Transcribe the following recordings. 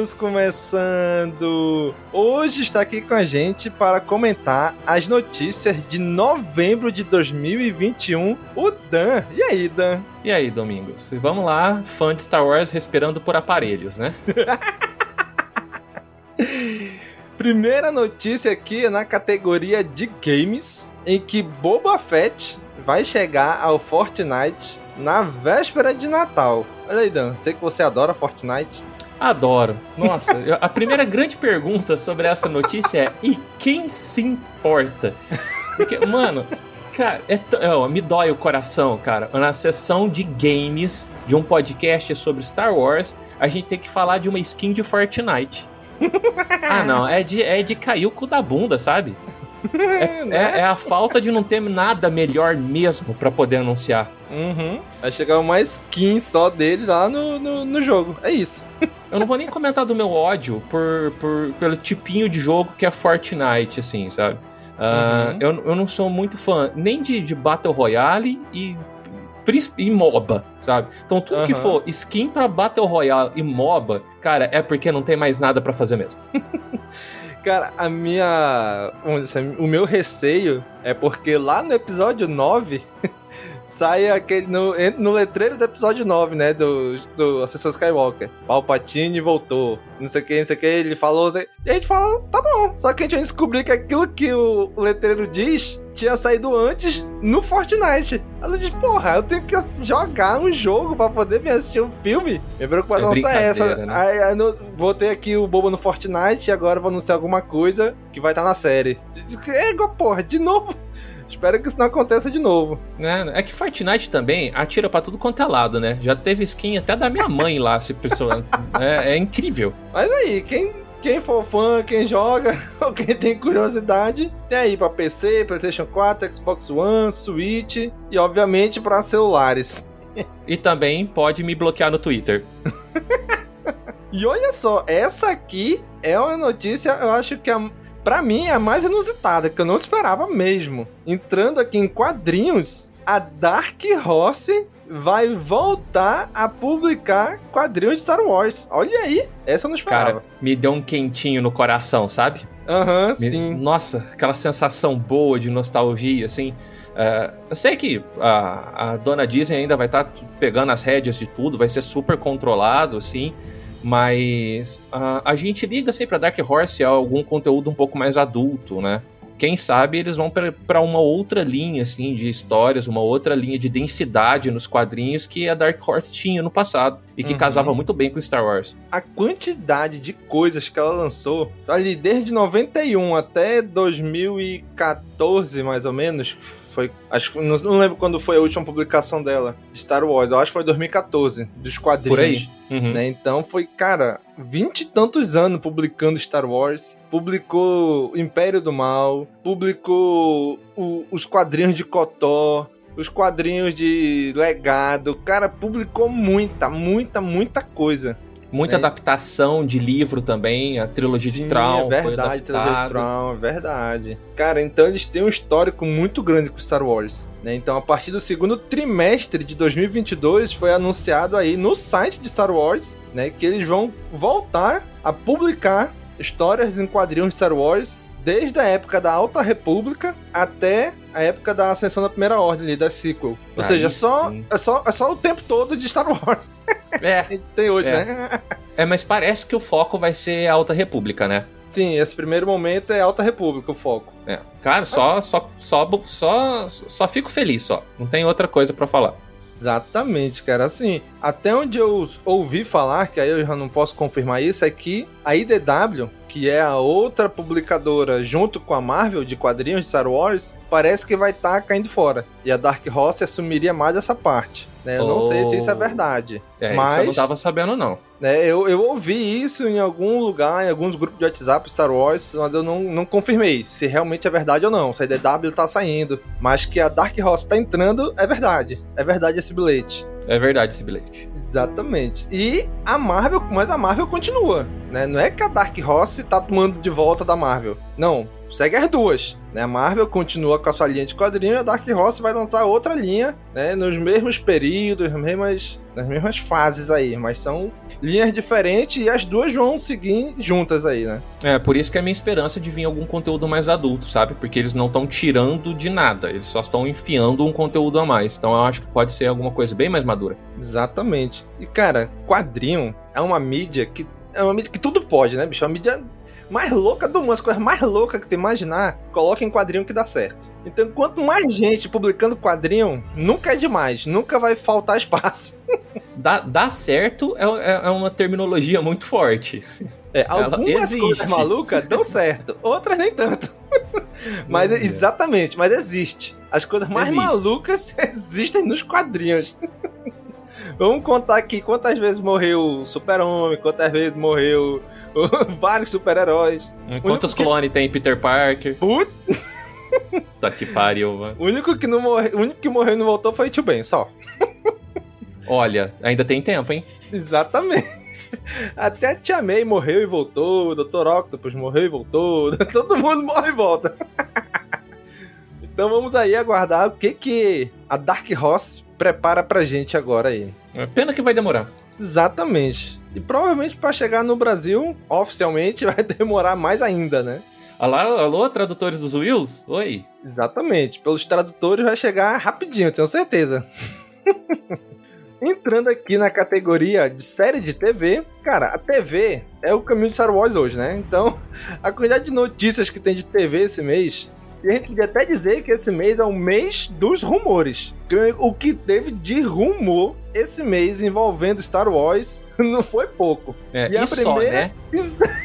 News começando! Hoje está aqui com a gente para comentar as notícias de novembro de 2021, o Dan. E aí, Dan? E aí, Domingos? Vamos lá, fã de Star Wars respirando por aparelhos, né? Primeira notícia aqui é na categoria de games, em que Boba Fett vai chegar ao Fortnite na véspera de Natal. Olha aí, Dan, sei que você adora Fortnite. Adoro. Nossa, a primeira grande pergunta sobre essa notícia é: e quem se importa? Porque, mano, cara, é ó, me dói o coração, cara. Na sessão de games de um podcast sobre Star Wars, a gente tem que falar de uma skin de Fortnite. ah, não, é de, é de cair o cu da bunda, sabe? É, é- é a falta de não ter nada melhor mesmo pra poder anunciar. Uhum. Vai chegar uma skin só dele lá no, no, no jogo. É isso. Eu não vou nem comentar do meu ódio por, por- pelo tipinho de jogo que é Fortnite, assim, sabe? Ah, Uhum. eu, eu não sou muito fã nem de, de Battle Royale e, e MOBA, sabe? Então tudo que Aham. for skin pra Battle Royale e MOBA, cara, é porque não tem mais nada pra fazer mesmo. Cara, a minha. assim, o meu receio é porque lá no episódio 9 sai aquele. No, no letreiro do episódio 9, né? Do, do Ascensor Skywalker. Palpatine voltou. Não sei o que, não sei o que. Ele falou. E a gente fala, tá bom. Só que a gente vai descobrir que aquilo que o letreiro diz tinha saído antes no Fortnite. Ela diz, porra, eu tenho que jogar um jogo pra poder vir assistir um filme. Minha preocupação É é essa. né? Aí, aí no- botei aqui o bobo no Fortnite e agora vou anunciar alguma coisa que vai estar na série. É igual, porra, de novo. Espero que isso não aconteça de novo. Né? É que Fortnite também atira pra tudo quanto é lado, né? Já teve skin até da minha mãe lá, se pessoa. é, é incrível. Mas aí, quem, quem for fã, quem joga, ou quem tem curiosidade, tem aí pra PC, PlayStation 4, Xbox One, Switch e obviamente pra celulares. E também pode me bloquear no Twitter. E olha só, essa aqui é uma notícia, eu acho que a, pra mim é a mais inusitada, que eu não esperava mesmo. Entrando aqui em quadrinhos, a Dark Horse vai voltar a publicar quadrinhos de Star Wars. Olha aí, essa eu não esperava. Cara, me deu um quentinho no coração, sabe? Aham, Me- sim. Nossa, aquela sensação boa de nostalgia, assim. É, eu sei que a, a dona Disney ainda vai estar pegando as rédeas de tudo, vai ser super controlado, assim. Mas ah, a gente liga sempre pra Dark Horse a algum conteúdo um pouco mais adulto, né? Quem sabe eles vão pra- pra uma outra linha, assim, de histórias, uma outra linha de densidade nos quadrinhos que a Dark Horse tinha no passado e que Uhum. casava muito bem com Star Wars. A quantidade de coisas que ela lançou, ali desde 91 até 2014, mais ou menos, foi, acho que não, não lembro quando foi a última publicação dela de Star Wars. Eu acho que foi 2014, dos quadrinhos. Por aí. Uhum. né? Então foi, cara, vinte e tantos anos publicando Star Wars. Publicou Império do Mal, publicou o- os quadrinhos de Cotó, os quadrinhos de Legado. Cara, publicou muita, muita, muita coisa. Muita É. adaptação de livro também, a trilogia Sim, de Traum é foi verdade, trilogia de. Traum, é verdade. Cara, então eles têm um histórico muito grande com Star Wars. Né? Então, a partir do segundo trimestre de 2022, foi anunciado aí no site de Star Wars né, que eles vão voltar a publicar histórias em quadrinhos de Star Wars desde a época da Alta República até a época da Ascensão da Primeira Ordem, ali, da sequel. Ou seja, só, sim. é, só, é só o tempo todo de Star Wars É, tem hoje, É. né? é, mas parece que o foco vai ser a Alta República, né? Sim, esse primeiro momento é Alta República o foco. É. Cara, só, só, só, só, só fico feliz, só. Não tem outra coisa pra falar. Exatamente, cara. Assim, até onde eu ouvi falar, que aí eu já não posso confirmar isso, é que a IDW, que é a outra publicadora junto com a Marvel de quadrinhos de Star Wars, parece que vai estar caindo fora. E a Dark Horse assumiria mais essa parte. Né? Eu não Oh. sei se isso é verdade. É, Mas- eu não tava sabendo, não. né? Eu, eu ouvi isso em algum lugar, em alguns grupos de WhatsApp Star Wars, mas eu não, não confirmei se realmente é verdade ou não, se a DW tá saindo. Mas que a Dark Horse tá entrando, é verdade. É verdade esse bilhete. É verdade esse bilhete. Exatamente. E a Marvel, mas a Marvel continua, né? Não é que a Dark Horse tá tomando de volta da Marvel. Não, segue as duas. Né? A Marvel continua com a sua linha de quadrinho e a Dark Horse vai lançar outra linha, né? Nos mesmos períodos, mesmas, nas mesmas fases aí. Mas são linhas diferentes e as duas vão seguir juntas aí, né? É, por isso que é a minha esperança de vir algum conteúdo mais adulto, sabe? Porque eles não estão tirando de nada, eles só estão enfiando um conteúdo a mais. Então eu acho que pode ser alguma coisa bem mais madura. Exatamente. E cara, quadrinho é uma mídia que é uma mídia que tudo pode, né, bicho? É uma mídia mais louca do mundo, as coisas mais loucas que tu imaginar, coloca em quadrinho que dá certo. Então, quanto mais gente publicando quadrinho, nunca é demais, nunca vai faltar espaço. Dá, dá certo é, é, é uma terminologia muito forte. É, algumas coisas malucas dão certo, outras nem tanto. mas exatamente, mas existe. As coisas mais existe. malucas existem nos quadrinhos. Vamos contar aqui quantas vezes morreu o Super-Homem, quantas vezes morreu vários super-heróis. Quantos que... clones tem Peter Parker? Put... tá que pariu, mano. O único que, não morre... o único que morreu e não voltou foi o Tio Ben, só. Olha, ainda tem tempo, hein? Exatamente. Até a Tia May morreu e voltou, o Dr. Octopus morreu e voltou, todo mundo morre e volta. Então vamos aí aguardar o que que a Dark Horse prepara pra gente agora aí. É pena que vai demorar. Exatamente. E provavelmente para chegar no Brasil, oficialmente, vai demorar mais ainda, né? Alô, alô, tradutores dos Wills? Oi. Exatamente. Pelos tradutores vai chegar rapidinho, tenho certeza. Entrando aqui na categoria de série de TV, cara, a TV é o caminho de Star Wars hoje, né? Então, a quantidade de notícias que tem de TV esse mês e a gente podia até dizer que esse mês é o mês dos rumores. O que teve de rumor esse mês envolvendo Star Wars não foi pouco. É, e, e a primeira... só, né?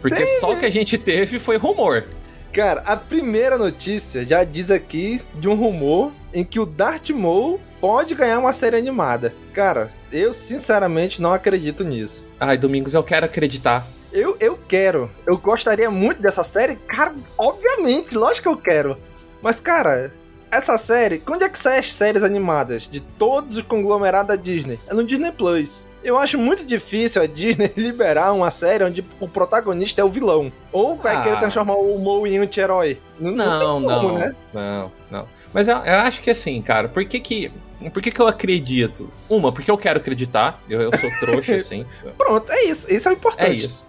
Porque só o que a gente teve foi rumor. Cara, a primeira notícia já diz aqui de um rumor em que o Darth Maul pode ganhar uma série animada. Cara, eu sinceramente não acredito nisso. Ai, Domingos, eu quero acreditar. Eu, eu quero. Eu gostaria muito dessa série. Cara, obviamente, lógico que eu quero. Mas, cara, essa série, quando é que sai as séries animadas de todos os conglomerados da Disney? É no Disney Plus. Eu acho muito difícil a Disney liberar uma série onde o protagonista é o vilão. Ou vai ah. querer transformar o Moe em anti-herói. Não, não, não, como, né? não, não. Mas eu, eu, acho que assim, cara, por que que... Por que, que eu acredito? Uma, porque eu quero acreditar. Eu, eu sou trouxa, assim. Pronto, é isso. Isso é o importante. É isso.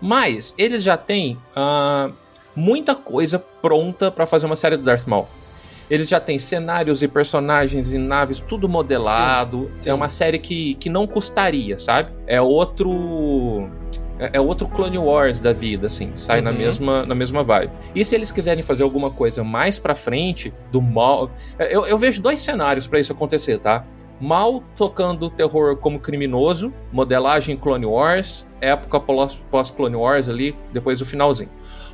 Mas eles já têm uh, muita coisa pronta para fazer uma série do Darth Maul. Eles já têm cenários e personagens e naves tudo modelado. Sim, sim. É uma série que, que não custaria, sabe? É outro é, é outro Clone Wars da vida, assim, sai uhum. na mesma na mesma vibe. E se eles quiserem fazer alguma coisa mais para frente do mal, é, eu, eu vejo dois cenários para isso acontecer, tá? Mal tocando terror como criminoso, modelagem Clone Wars, época pós-Clone Wars ali, depois do finalzinho.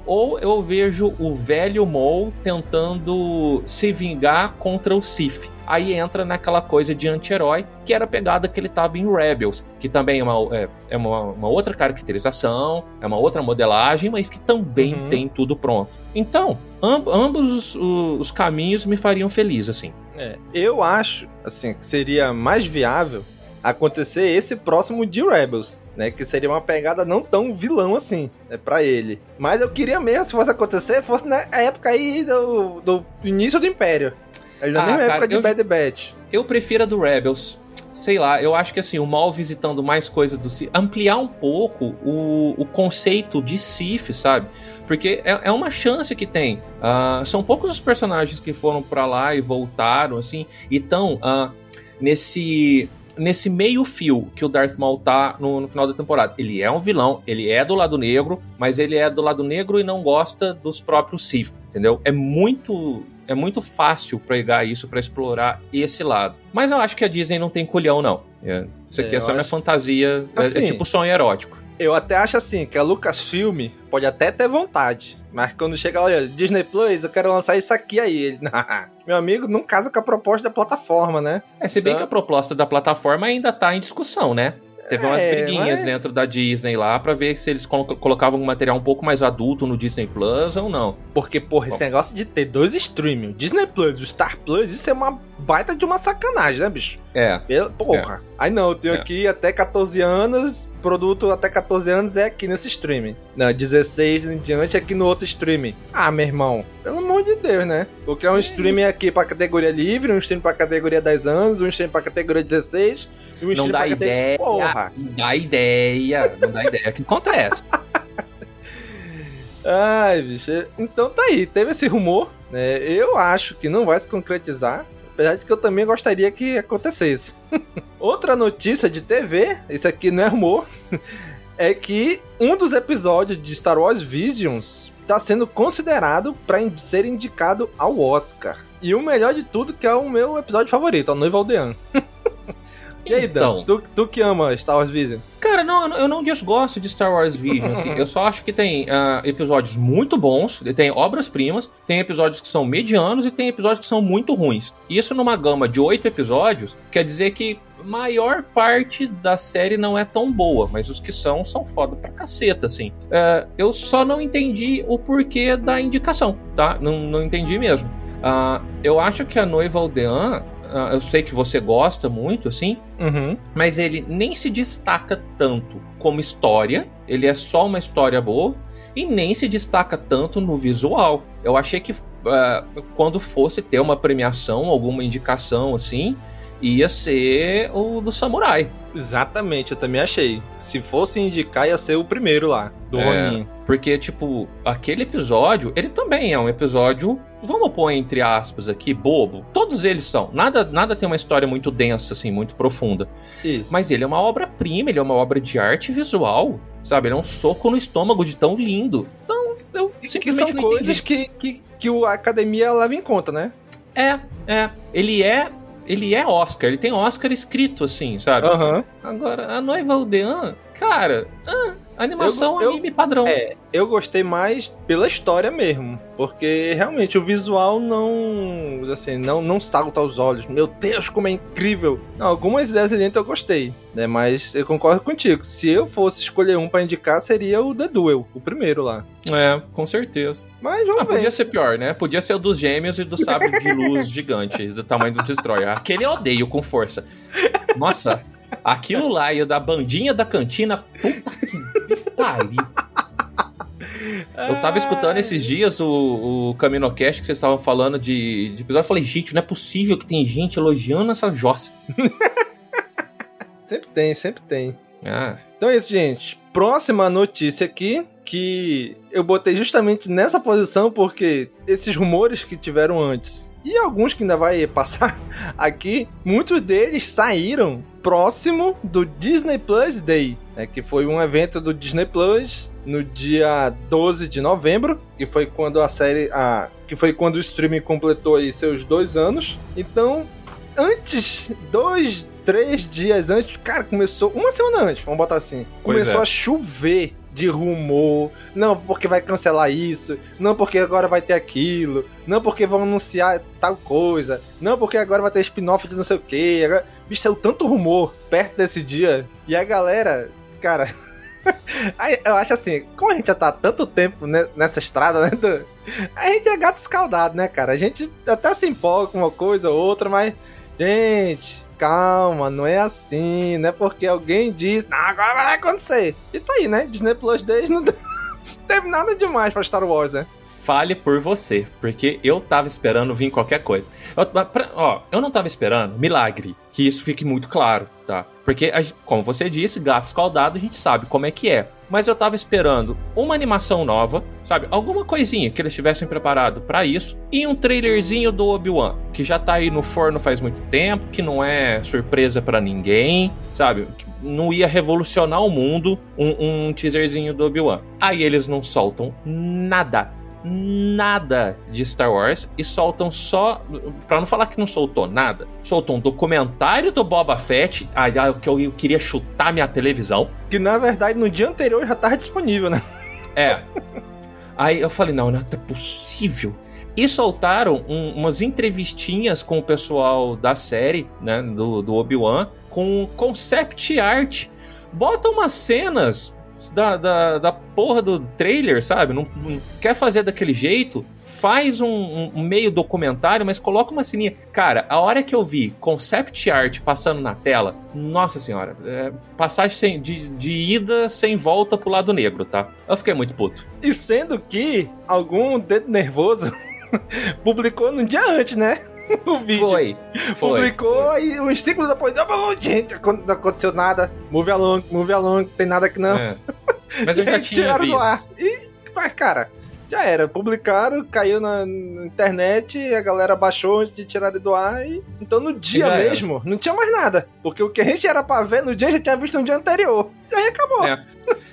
Ou eu vejo o velho Maul tentando se vingar contra o Sith. Aí entra naquela coisa de anti-herói, que era a pegada que ele tava em Rebels, que também é uma, é, é uma, uma, outra caracterização, é uma outra modelagem, mas que também uhum. tem tudo pronto. Então, amb ambos os, os, caminhos me fariam feliz, assim. É, eu acho, assim, que seria mais viável acontecer esse próximo de Rebels, né? Que seria uma pegada não tão vilão assim, né? Pra ele. Mas eu queria mesmo, se fosse acontecer, fosse na época aí do, do início do Império. Na ah, mesma cara, época de eu, Bad Batch. Eu prefiro a do Rebels. Sei lá, eu acho que assim, o mal visitando mais coisa do Sith, ampliar um pouco o, o conceito de Sith, sabe? Porque é, é uma chance que tem. Uh, são poucos os personagens que foram para lá e voltaram, assim, e estão uh, nesse nesse meio fio que o Darth Maul tá no, no, final da temporada. Ele é um vilão, ele é do lado negro, mas ele é do lado negro e não gosta dos próprios Sith, entendeu? É muito é muito fácil pregar isso para explorar esse lado. Mas eu acho que a Disney não tem culhão, não. É, isso aqui é, é só minha fantasia. Assim, é, é, assim, tipo sonho erótico. Eu até acho assim, que a Lucasfilm pode até ter vontade. Mas quando chega, olha, Disney Plus, eu quero lançar isso aqui aí. Ele, meu amigo, não casa com a proposta da plataforma, né? É, se bem então... que a proposta da plataforma ainda tá em discussão, né? Teve umas É, briguinhas mas- dentro da Disney lá pra ver se eles colo- colocavam um material um pouco mais adulto no Disney Plus ou não. Porque, porra, esse negócio de ter dois streaming, o Disney Plus e o Star Plus, isso é uma baita de uma sacanagem, né, bicho? É. Pela- Porra. Aí não, eu tenho É. aqui até 14 anos, produto até 14 anos é aqui nesse streaming. Não, 16 em diante é aqui no outro streaming. Ah, meu irmão, pelo amor de Deus, né? Vou criar um streaming aqui pra categoria livre, um streaming pra categoria 10 anos, um streaming pra categoria 16 e um Não streaming dá pra categoria... ideia. Porra! Não dá ideia. Não dá ideia. O que acontece? Ai, bicho. Então tá aí, teve esse rumor, né? Eu acho que não vai se concretizar. Apesar de que eu também gostaria que acontecesse. Outra notícia de TV, isso aqui não é rumor, é que um dos episódios de Star Wars Visions está sendo considerado para ser indicado ao Oscar. E o melhor de tudo que é o meu episódio favorito, a Noiva Aldeã. e aí, Dan, Então. tu, tu que ama Star Wars Vision? Cara, não, eu não- desgosto de Star Wars Vision, assim. Eu só acho que tem ah, episódios muito bons, tem obras-primas, tem episódios que são medianos e tem episódios que são muito ruins. Isso numa gama de oito episódios, quer dizer que a maior parte da série não é tão boa, mas os que são, são foda pra caceta, assim. Ah, eu só não entendi o porquê da indicação, tá? Não, não entendi mesmo. Ah, eu acho que a Noiva Aldeã, ah, eu sei que você gosta muito, assim, Uhum. mas ele nem se destaca tanto como história, ele é só uma história boa, e nem se destaca tanto no visual. Eu achei que ah, quando fosse ter uma premiação, alguma indicação assim, ia ser o do Samurai. Exatamente, eu também achei. Se fosse indicar, ia ser o primeiro lá, do É. Roninho. Porque, tipo, aquele episódio, ele também é um episódio, vamos pôr entre aspas aqui, bobo. Todos eles são. Nada, nada tem uma história muito densa, assim, muito profunda. Isso. Mas ele é uma obra-prima, ele é uma obra de arte visual, sabe? Ele é um soco no estômago de tão lindo. Então, eu que simplesmente são não coisas que, que, que o- a academia leva em conta, né? É, é. Ele é. Ele é Oscar, ele tem Oscar escrito, assim, sabe? Aham. Agora, a noiva Aldean, cara, ah, animação Eu- eu- anime padrão. É, eu gostei mais pela história mesmo. Porque realmente o visual não. Assim, não, não salta aos olhos. Meu Deus, como é incrível! Não, algumas ideias ali dentro eu gostei, né? Mas eu concordo contigo. Se eu fosse escolher um pra indicar, seria o The Duel, o primeiro lá. É, com certeza. Mas vamos Ah, ver. podia ser pior, né? Podia ser o dos gêmeos e do sábio de luz gigante, do tamanho do Destroyer. Aquele eu odeio com força. Nossa, aquilo lá e da bandinha da cantina, puta que pariu. Eu tava escutando esses dias o, o Caminocast que vocês estavam falando de, de episódio. Eu falei, gente, não é possível que tem gente elogiando essa jossa. Sempre tem, sempre tem. Ah, Então é isso, gente. Próxima notícia aqui, que eu botei justamente nessa posição porque esses rumores que tiveram antes e alguns que ainda vai passar aqui, muitos deles saíram próximo do Disney Plus Day, né, que foi um evento do Disney Plus no dia 12 de novembro, que foi quando a série, a, que foi quando o streaming completou aí seus dois anos. Então, antes, dois, três dias antes, cara, começou uma semana antes, vamos botar assim, Pois começou é. a chover de rumor, não porque vai cancelar isso, não porque agora vai ter aquilo, não porque vão anunciar tal coisa, não porque agora vai ter spin-off de não sei o que. Agora... Bicho, saiu tanto rumor perto desse dia e a galera, cara. eu acho assim, como a gente já tá há tanto tempo ne- nessa estrada, né? do- A gente é gato escaldado, né, cara? A gente até se empolga com uma coisa ou outra, mas. Gente, calma, não é assim, não é porque alguém diz, agora vai acontecer. E tá aí, né? Disney Plus Days não teve nada demais pra Star Wars, né? Fale por você, porque eu tava esperando vir qualquer coisa. Eu, pra- ó, eu não tava esperando milagre, que isso fique muito claro, tá? Porque, como você disse, gato escaldado, a gente sabe como é que é. Mas eu tava esperando uma animação nova, sabe? Alguma coisinha que eles tivessem preparado pra isso. E um trailerzinho do Obi-Wan, que já tá aí no forno faz muito tempo, que não é surpresa pra ninguém, sabe? Não ia revolucionar o mundo um, um teaserzinho do Obi-Wan. Aí eles não soltam nada nada de Star Wars e soltam só. Pra não falar que não soltou nada, soltou um documentário do Boba Fett. Ai, que eu, eu queria chutar minha televisão. Que na verdade no dia anterior já tava disponível, né? É. Aí eu falei, não, não é possível. E soltaram um- umas entrevistinhas com o pessoal da série, né, do, do Obi-Wan, com concept art bota umas cenas da, da, da porra do trailer, sabe? Não, não quer fazer daquele jeito, faz um, um, meio documentário, mas coloca uma sininha. Cara, a hora que eu vi concept art passando na tela, nossa senhora, é, passagem sem, de, de ida sem volta pro lado negro, tá? Eu fiquei muito puto. E sendo que algum dedo nervoso publicou no dia antes, né? o vídeo. Foi. foi Publicou foi. e uns 5 minutos depois, oh, gente, não aconteceu nada. Move along, move along, tem nada aqui não. É. Mas eu já tinha visto. ar. E, mas, cara, já era. Publicaram, caiu na, na internet, a galera baixou antes de tirar do ar. E... Então no dia mesmo, era. não tinha mais nada. Porque o que a gente era pra ver no dia, já tinha visto no dia anterior. E aí acabou. É.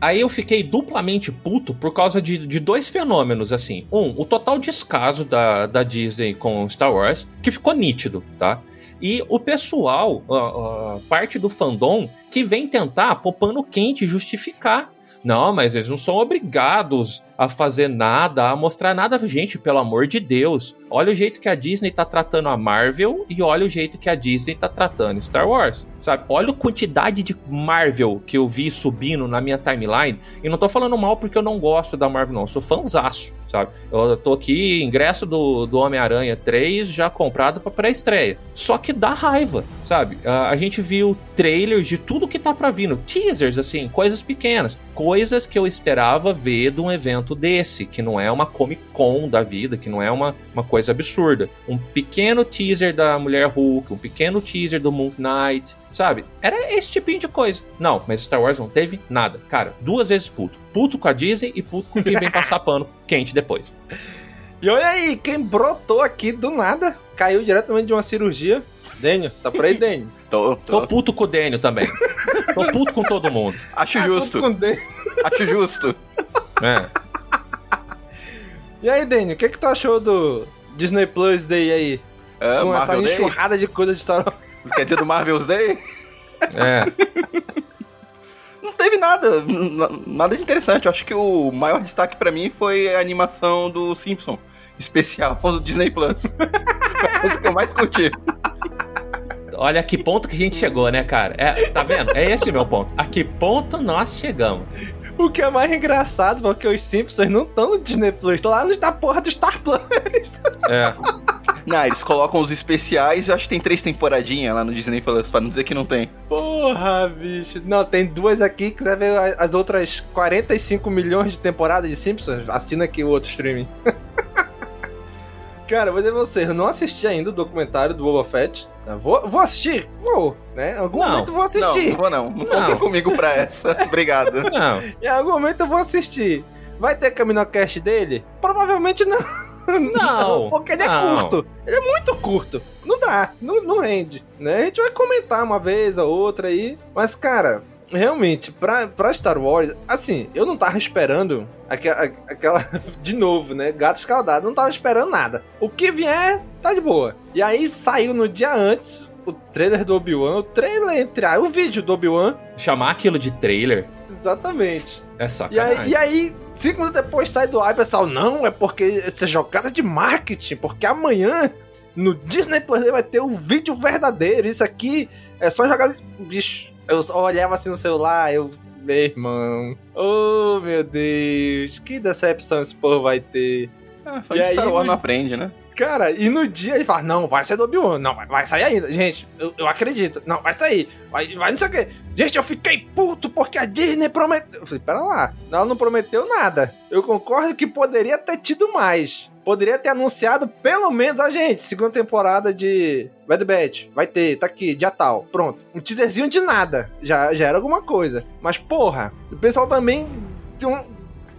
Aí eu fiquei duplamente puto por causa de, de dois fenômenos, assim. Um, o total descaso da, da Disney com Star Wars, que ficou nítido, tá? E o pessoal, uh, parte do fandom, que vem tentar, pôr pano quente, justificar. Não, mas eles não são obrigados a fazer nada, a mostrar nada. Gente, pelo amor de Deus. Olha o jeito que a Disney tá tratando a Marvel e olha o jeito que a Disney tá tratando Star Wars. Sabe? Olha a quantidade de Marvel que eu vi subindo na minha timeline. E não tô falando mal porque eu não gosto da Marvel, não. Eu sou fãzaço, sabe? Eu tô aqui, ingresso do, do Homem-Aranha 3 já comprado pra pré-estreia. Só que dá raiva, sabe? A, a gente viu trailers de tudo que tá pra vindo. Teasers, assim, coisas pequenas. Coisas que eu esperava ver de um evento desse, que não é uma Comic Con da vida, que não é uma, uma coisa absurda. Um pequeno teaser da Mulher Hulk, um pequeno teaser do Moon Knight, sabe? Era esse tipinho de coisa. Não, mas Star Wars não teve nada. Cara, duas vezes puto. Puto com a Disney e puto com quem vem passar pano quente depois. E olha aí, quem brotou aqui do nada, caiu diretamente de uma cirurgia. Dênio, tá por aí, Dênio? Tô, tô. tô puto com o Dênio também. tô puto com todo mundo. Acho justo. Acho justo. É. E aí, Dani, o que, que tu achou do Disney Plus Day aí? É, Com Marvel essa enxurrada de coisa de Star Wars. Quer dizer do Marvel's Day? É. Não teve nada, nada de interessante. Eu acho que o maior destaque para mim foi a animação do Simpson, especial do Disney Plus. Esse que eu mais curti. Olha a que ponto que a gente chegou, né, cara? É, tá vendo? É esse o meu ponto. A que ponto nós chegamos? O que é mais engraçado, porque os Simpsons não estão no Disney Plus, lá no da porra do Star Plus. É. Não, eles colocam os especiais, eu acho que tem três temporadinhas lá no Disney Plus, pra não dizer que não tem. Porra, bicho. Não, tem duas aqui, quiser ver as outras 45 milhões de temporadas de Simpsons, assina aqui o outro streaming. Cara, vou dizer você, eu não assisti ainda o documentário do Boba Fett. Vou, vou assistir? Vou, né? Em algum não, momento vou assistir. Não, vou não. Não contem comigo pra essa. Obrigado. Não. Em algum momento eu vou assistir. Vai ter Caminocast dele? Provavelmente não. Não. porque ele é não. é curto. Ele é muito curto. Não dá, não, não rende, né? A gente vai comentar uma vez ou outra aí. Mas, cara, realmente, pra, pra Star Wars, assim, eu não tava esperando aquela, aquela. De novo, né? Gato escaldado, não tava esperando nada. O que vier, tá de boa. E aí saiu no dia antes o trailer do Obi-Wan, o trailer entre. o vídeo do Obi-Wan. Chamar aquilo de trailer? Exatamente. É sacanagem. E aí, e aí cinco minutos depois sai do ar e pessoal, não, é porque essa é jogada de marketing, porque amanhã no Disney Plus vai ter o vídeo verdadeiro. Isso aqui é só jogada. Bicho, eu olhava assim no celular, eu. Meu irmão. Oh, meu Deus. Que decepção esse povo vai ter. Ah, fã de Star Wars não aprende, né? Cara, e no dia ele fala: Não, vai sair do Obi-Wan. Não, vai, vai, sair ainda. Gente, eu, eu, acredito. Não, vai sair. Vai, vai não sei o quê. Gente, eu fiquei puto porque a Disney prometeu. Eu falei: Pera lá. Ela não prometeu nada. Eu concordo que poderia ter tido mais poderia ter anunciado pelo menos a gente, segunda temporada de Bad Batch. Vai ter, tá aqui, dia tal. Pronto. Um teaserzinho de nada. Já, já era alguma coisa. Mas, porra, o pessoal também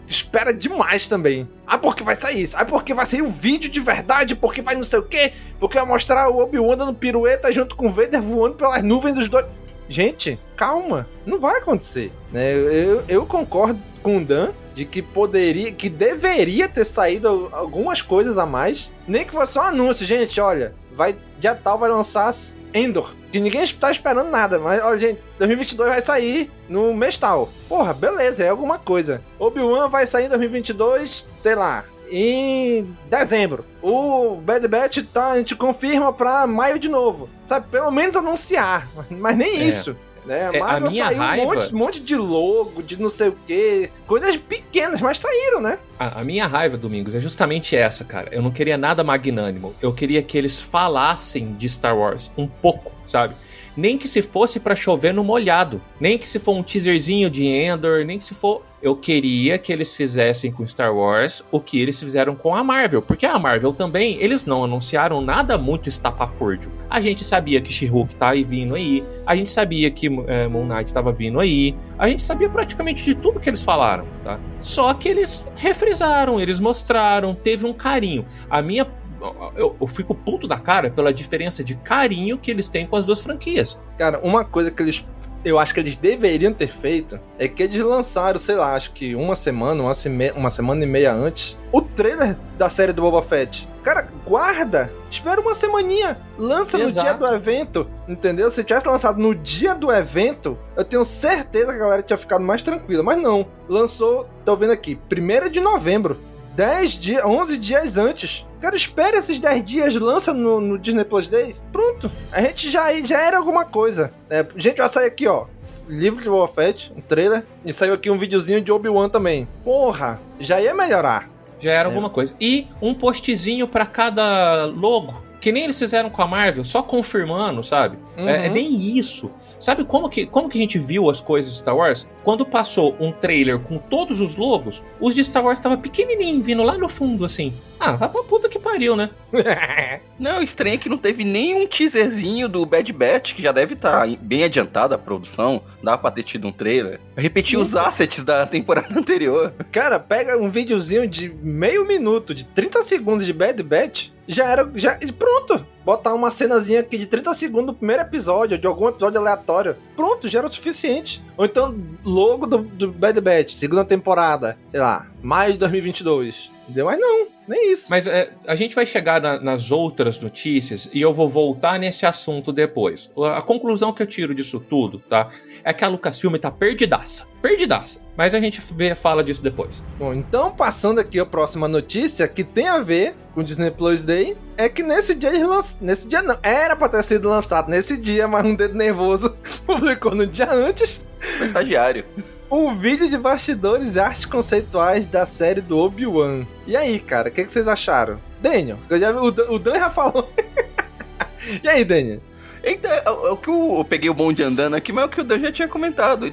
espera demais também. Ah, porque vai sair isso. Ah, porque vai sair um vídeo de verdade, porque vai não sei o quê. Porque vai mostrar o Obi-Wan dando pirueta junto com o Vader voando pelas nuvens dos dois. Gente, calma. Não vai acontecer. Né? Eu, eu, eu concordo com o Dan de que poderia, que deveria ter saído algumas coisas a mais. Nem que fosse só um anúncio, gente, olha, vai dia tal vai lançar Endor, que ninguém tá esperando nada, mas olha, gente, 2022 vai sair no mês tal. Porra, beleza, é alguma coisa. Obi-Wan vai sair em 2022, sei lá, em dezembro. O Bad Batch tá, a gente confirma pra maio de novo. Sabe, pelo menos anunciar, mas nem é. isso. Né? É, a Marvel minha saiu raiva- um monte, um monte de logo, de não sei o quê. Coisas pequenas, mas saíram, né? A, a minha raiva, Domingos, é justamente essa, cara. Eu não queria nada magnânimo. Eu queria que eles falassem de Star Wars um pouco, sabe? Nem que se fosse pra chover no molhado. Nem que se for um teaserzinho de Endor, nem que se for. Eu queria que eles fizessem com Star Wars o que eles fizeram com a Marvel. Porque a Marvel também, eles não anunciaram nada muito estapafúrdio. A gente sabia que She-Hulk tá aí vindo aí. A gente sabia que é, Moon Knight tava vindo aí. A gente sabia praticamente de tudo que eles falaram, tá? Só que eles refrisaram, eles mostraram, teve um carinho. A minha. Eu, eu fico puto da cara pela diferença de carinho que eles têm com as duas franquias. Cara, uma coisa que eles. Eu acho que eles deveriam ter feito é que eles lançaram, sei lá, acho que uma semana, uma, seme- uma semana e meia antes, o trailer da série do Boba Fett. Cara, guarda! Espera uma semaninha, lança no Exato. dia do evento, entendeu? Se tivesse lançado no dia do evento, eu tenho certeza que a galera tinha ficado mais tranquila. Mas não, lançou, tô vendo aqui, 1 de novembro. 10 dias, 11 dias antes. Cara, espera esses 10 dias, lança no, no Disney Plus Day. Pronto. A gente já, já era alguma coisa. É, gente, vai sair aqui, ó. Livro de Boba Fett, um trailer. E saiu aqui um videozinho de Obi-Wan também. Porra, já ia melhorar. Já era alguma coisa. E um postzinho pra cada logo. Que nem eles fizeram com a Marvel, só confirmando, sabe? Uhum. É, é nem isso. Sabe como que, como que a gente viu as coisas de Star Wars? Quando passou um trailer com todos os logos, os de Star Wars estavam pequenininho, vindo lá no fundo, assim. Ah, vai pra puta que pariu, né? Não, estranho é que não teve nenhum teaserzinho do Bad Batch, que já deve estar bem adiantada a produção. Dá pra ter tido um trailer. Repetir os assets da temporada anterior. Cara, pega um videozinho de meio minuto, de 30 segundos de Bad Batch, já era. Já, pronto! Botar uma cenazinha aqui de 30 segundos do primeiro episódio, de algum episódio aleatório. Pronto, já era o suficiente. Ou então, logo do, do Bad Batch, segunda temporada, sei lá, maio de 2022. Entendeu? Mas não, nem isso. Mas é, a gente vai chegar na- nas outras notícias e eu vou voltar nesse assunto depois. A, a conclusão que eu tiro disso tudo, tá? É que a Lucasfilm tá perdidaça. Perdidaça. Mas a gente vê, fala disso depois. Bom, então passando aqui a próxima notícia que tem a ver com o Disney Plus Day, é que nesse dia eles lançaram. Nesse dia não, era pra ter sido lançado nesse dia, mas um dedo nervoso publicou no dia antes Foi estagiário. Um vídeo de bastidores e artes conceituais da série do Obi-Wan. E aí, cara, o que, que vocês acharam? Daniel, já, o, o Dan já falou. e aí, Daniel? Então, é, é o que eu, eu peguei o bonde andando aqui, mas é o que o Dan já tinha comentado.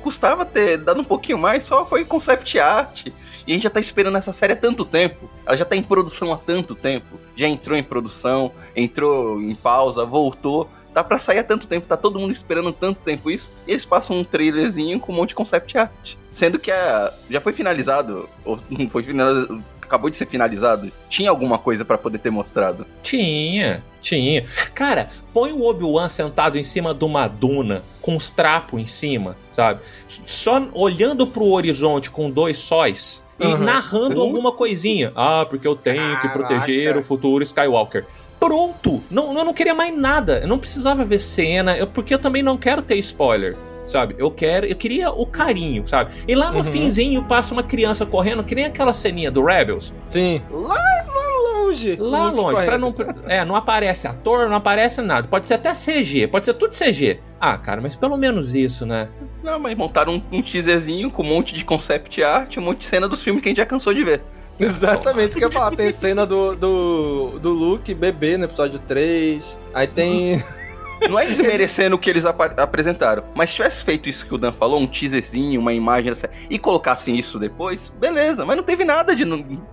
Custava ter dado um pouquinho mais, só foi concept art. E a gente já tá esperando essa série há tanto tempo. Ela já tá em produção há tanto tempo. Já entrou em produção, entrou em pausa, voltou. Tá pra sair há tanto tempo, tá todo mundo esperando tanto tempo isso. E eles passam um trailerzinho com um monte de concept art. Sendo que a, já foi finalizado, ou não foi finalizado, acabou de ser finalizado. Tinha alguma coisa pra poder ter mostrado. Tinha, tinha. Cara, põe o Obi-Wan sentado em cima de uma duna com os trapos em cima, sabe? Só olhando pro horizonte com dois sóis e Uhum. narrando alguma coisinha. Ah, porque eu tenho que Caraca. proteger o futuro Skywalker. Pronto! Não, eu não queria mais nada. Eu não precisava ver cena, eu- porque eu também não quero ter spoiler. Sabe? Eu quero, eu queria o carinho, sabe? E lá no Uhum. finzinho passa uma criança correndo, que nem aquela ceninha do Rebels. Sim. Lá, lá longe. Lá Luke longe, pra correndo. não. É, não aparece ator, não aparece nada. Pode ser até CG, pode ser tudo CG. Ah, cara, mas pelo menos isso, né? Não, mas montaram um, um teaserzinho com um monte de concept art, um monte de cena dos filmes que a gente já cansou de ver. Exatamente, que eu ia falar. Tem cena do, do, do Luke bebê no episódio 3. Aí tem. Não é desmerecendo o que eles apa- apresentaram, mas se tivesse feito isso que o Dan falou, um teaserzinho, uma imagem e colocassem isso depois, beleza, mas não teve nada de.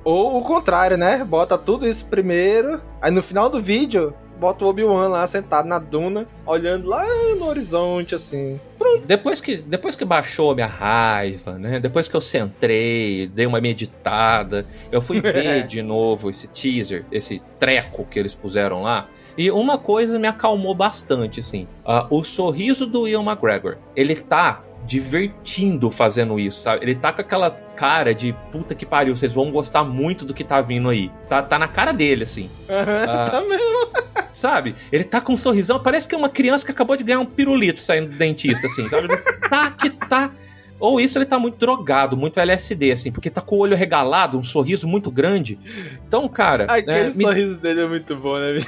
Ou o contrário, né? Bota tudo isso primeiro. Aí no final do vídeo, bota o Obi-Wan lá sentado na duna, olhando lá no horizonte, assim. Depois que, depois que baixou a minha raiva, né? Depois que eu centrei, dei uma meditada, eu fui ver de novo esse teaser, esse treco que eles puseram lá. E uma coisa me acalmou bastante, assim. Ah, o sorriso do Ian McGregor. Ele tá divertindo fazendo isso, sabe? Ele tá com aquela cara de puta que pariu, vocês vão gostar muito do que tá vindo aí. Tá, tá na cara dele, assim. Ah. tá mesmo. Sabe? Ele tá com um sorrisão, parece que é uma criança que acabou de ganhar um pirulito saindo do dentista, assim, sabe? Tá que tá. Ou isso ele tá muito drogado, muito LSD, assim, porque tá com o olho regalado, um sorriso muito grande. Então, cara. Aquele é, me- sorriso dele é muito bom, né, bicho?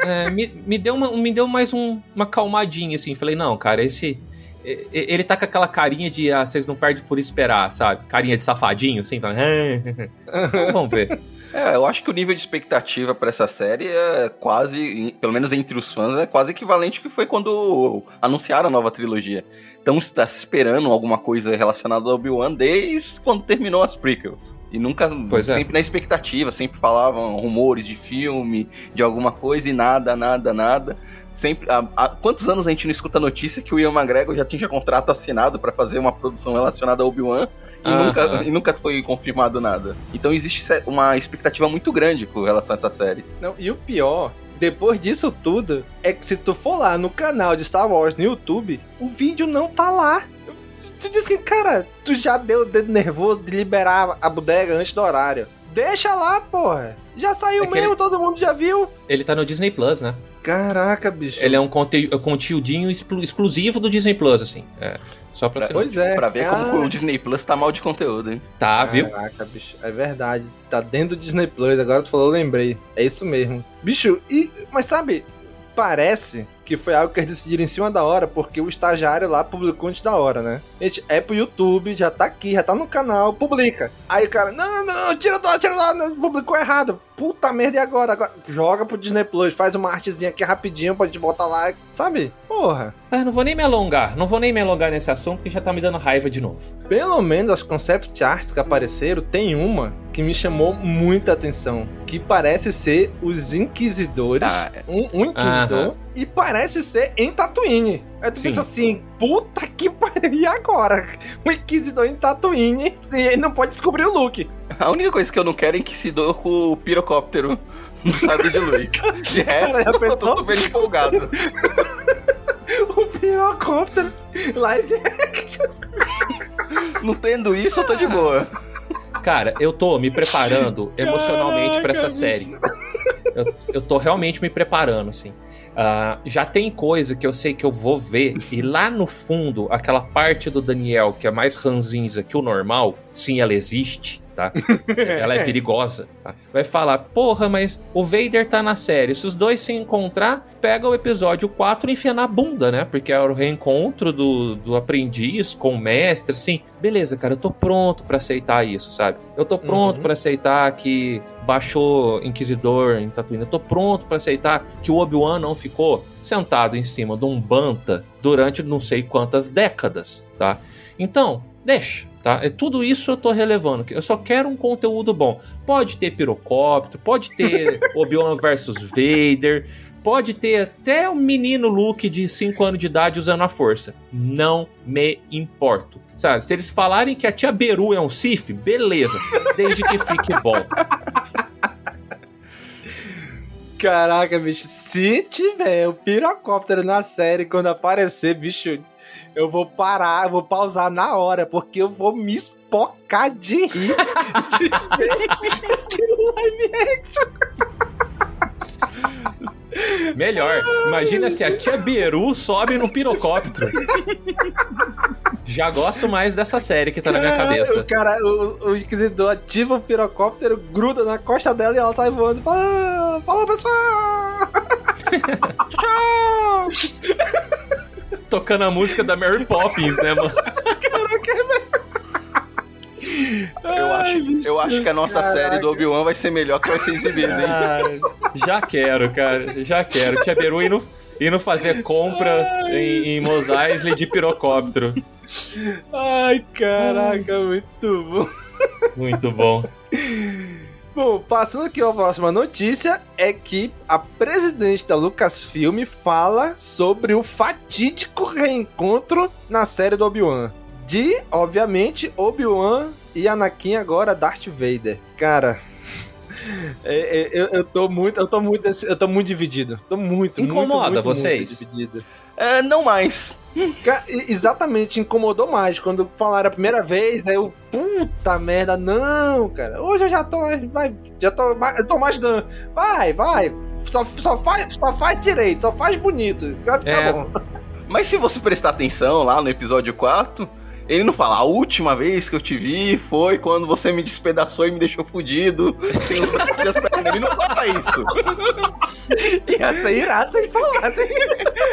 É, me, me, deu uma, me deu mais um, uma calmadinha, assim. Falei, não, cara, esse. Ele tá com aquela carinha de ah, vocês não perdem por esperar, sabe? Carinha de safadinho, assim. Fala, então, vamos ver. É, eu acho que o nível de expectativa para essa série é quase, pelo menos entre os fãs, é quase equivalente ao que foi quando anunciaram a nova trilogia. Então está esperando alguma coisa relacionada ao Obi-Wan desde quando terminou as prequels. E nunca, pois é. sempre é. na expectativa, sempre falavam rumores de filme, de alguma coisa e nada, nada, nada. Sempre, há, há quantos anos a gente não escuta a notícia que o Ian McGregor já tinha contrato assinado para fazer uma produção relacionada ao Obi-Wan e, nunca, e nunca foi confirmado nada. Então existe uma expectativa muito grande com relação a essa série. Não, e o pior depois disso tudo, é que se tu for lá no canal de Star Wars no YouTube, o vídeo não tá lá. Tu diz assim, cara, tu já deu o dedo nervoso de liberar a bodega antes do horário. Deixa lá, porra. Já saiu é mesmo, ele... todo mundo já viu. Ele tá no Disney Plus, né? Caraca, bicho. Ele é um conte conteúdinho exclusivo do Disney Plus, assim. É. Só pra, pra Pois é. Pra ver como o Disney Plus tá mal de conteúdo, hein? Tá, viu? Caraca, bicho. É verdade. Tá dentro do Disney Plus. Agora tu falou, eu lembrei. É isso mesmo. Bicho, e. Mas sabe, parece que foi algo que eles decidiram em cima da hora, porque o estagiário lá publicou antes da hora, né? Gente, é pro YouTube, já tá aqui, já tá no canal, publica. Aí o cara, não, não, tira do ar, tira do ar, publicou errado. Puta merda, e agora? agora? Joga pro Disney Plus, faz uma artezinha aqui rapidinho pra gente botar lá, sabe? Porra. Ah, não vou nem me alongar, não vou nem me alongar nesse assunto que já tá me dando raiva de novo. Pelo menos as concept arts que apareceram, tem uma que me chamou muita atenção, que parece ser os Inquisidores, ah, é. um, um Inquisidor, uh -huh. e parece ser em Tatooine. Aí tu Sim. pensa assim, puta que pariu, e agora? O Inquisidor em Tatooine e ele não pode descobrir o Luke. A única coisa que eu não quero é Inquisidor com o pirocóptero no sabre de luz. De resto, eu tô super empolgado. o pirocóptero live action. Não tendo isso, eu tô de boa. Cara, eu tô me preparando emocionalmente para essa série. Eu, eu tô realmente me preparando, assim. Uh, já tem coisa que eu sei que eu vou ver, e lá no fundo, aquela parte do Daniel que é mais ranzinza que o normal, sim, ela existe tá? Ela é perigosa. Tá? Vai falar, porra, mas o Vader tá na série. Se os dois se encontrar, pega o episódio 4 e enfia na bunda, né? Porque é o reencontro do, do aprendiz com o mestre, assim. Beleza, cara, eu tô pronto para aceitar isso, sabe? Eu tô pronto uhum. para aceitar que baixou Inquisidor em Tatooine. Eu tô pronto para aceitar que o Obi-Wan não ficou sentado em cima de um banta durante não sei quantas décadas, tá? Então, deixa Tá? É tudo isso eu tô relevando. Eu só quero um conteúdo bom. Pode ter pirocóptero, pode ter Obi-Wan versus Vader, pode ter até o menino Luke de 5 anos de idade usando a força. Não me importo. Sabe, se eles falarem que a tia Beru é um Sif, beleza, desde que fique bom. Caraca, bicho, se tiver o pirocóptero na série quando aparecer, bicho, eu vou parar, eu vou pausar na hora, porque eu vou me espocar de rir de ver live action. Melhor, imagina se a tia Beru sobe no pirocóptero. Já gosto mais dessa série que tá na minha cabeça. O cara, o, o Inquisidor ativa o pirocóptero, gruda na costa dela e ela sai voando. Fala, fala pessoal! Tchau! tocando a música da Mary Poppins, né, mano? Caraca, eu acho, eu acho que a nossa Caraca. série do Obi-Wan vai ser melhor que vai ser exibida, hein? Ah, já quero, cara. Já quero. Tia Beru indo, indo fazer compra em, em Mos Eisley de pirocóptero. Ai, caraca, muito bom. Muito bom. Bom, passando aqui a próxima notícia é que a presidente da Lucasfilm fala sobre o fatídico reencontro na série do Obi-Wan. De, obviamente, Obi-Wan e Anakin agora Darth Vader. Cara, é, é, eu, eu tô muito, eu tô muito, eu tô muito dividido. Tô muito, Incomoda muito, muito, vocês? Muito dividido. É, não mais. Exatamente, incomodou mais. Quando falaram a primeira vez, aí eu, puta merda, não, cara. Hoje eu já tô, vai, já tô, eu tô mais dando. Vai, vai. Só, só, faz, só faz direito, só faz bonito. Vai ficar é. bom. Mas se você prestar atenção lá no episódio 4, Ele não fala, a última vez que eu te vi foi quando você me despedaçou e me deixou fudido. Sem. Ele não fala isso. Ia ser irado se ele falasse.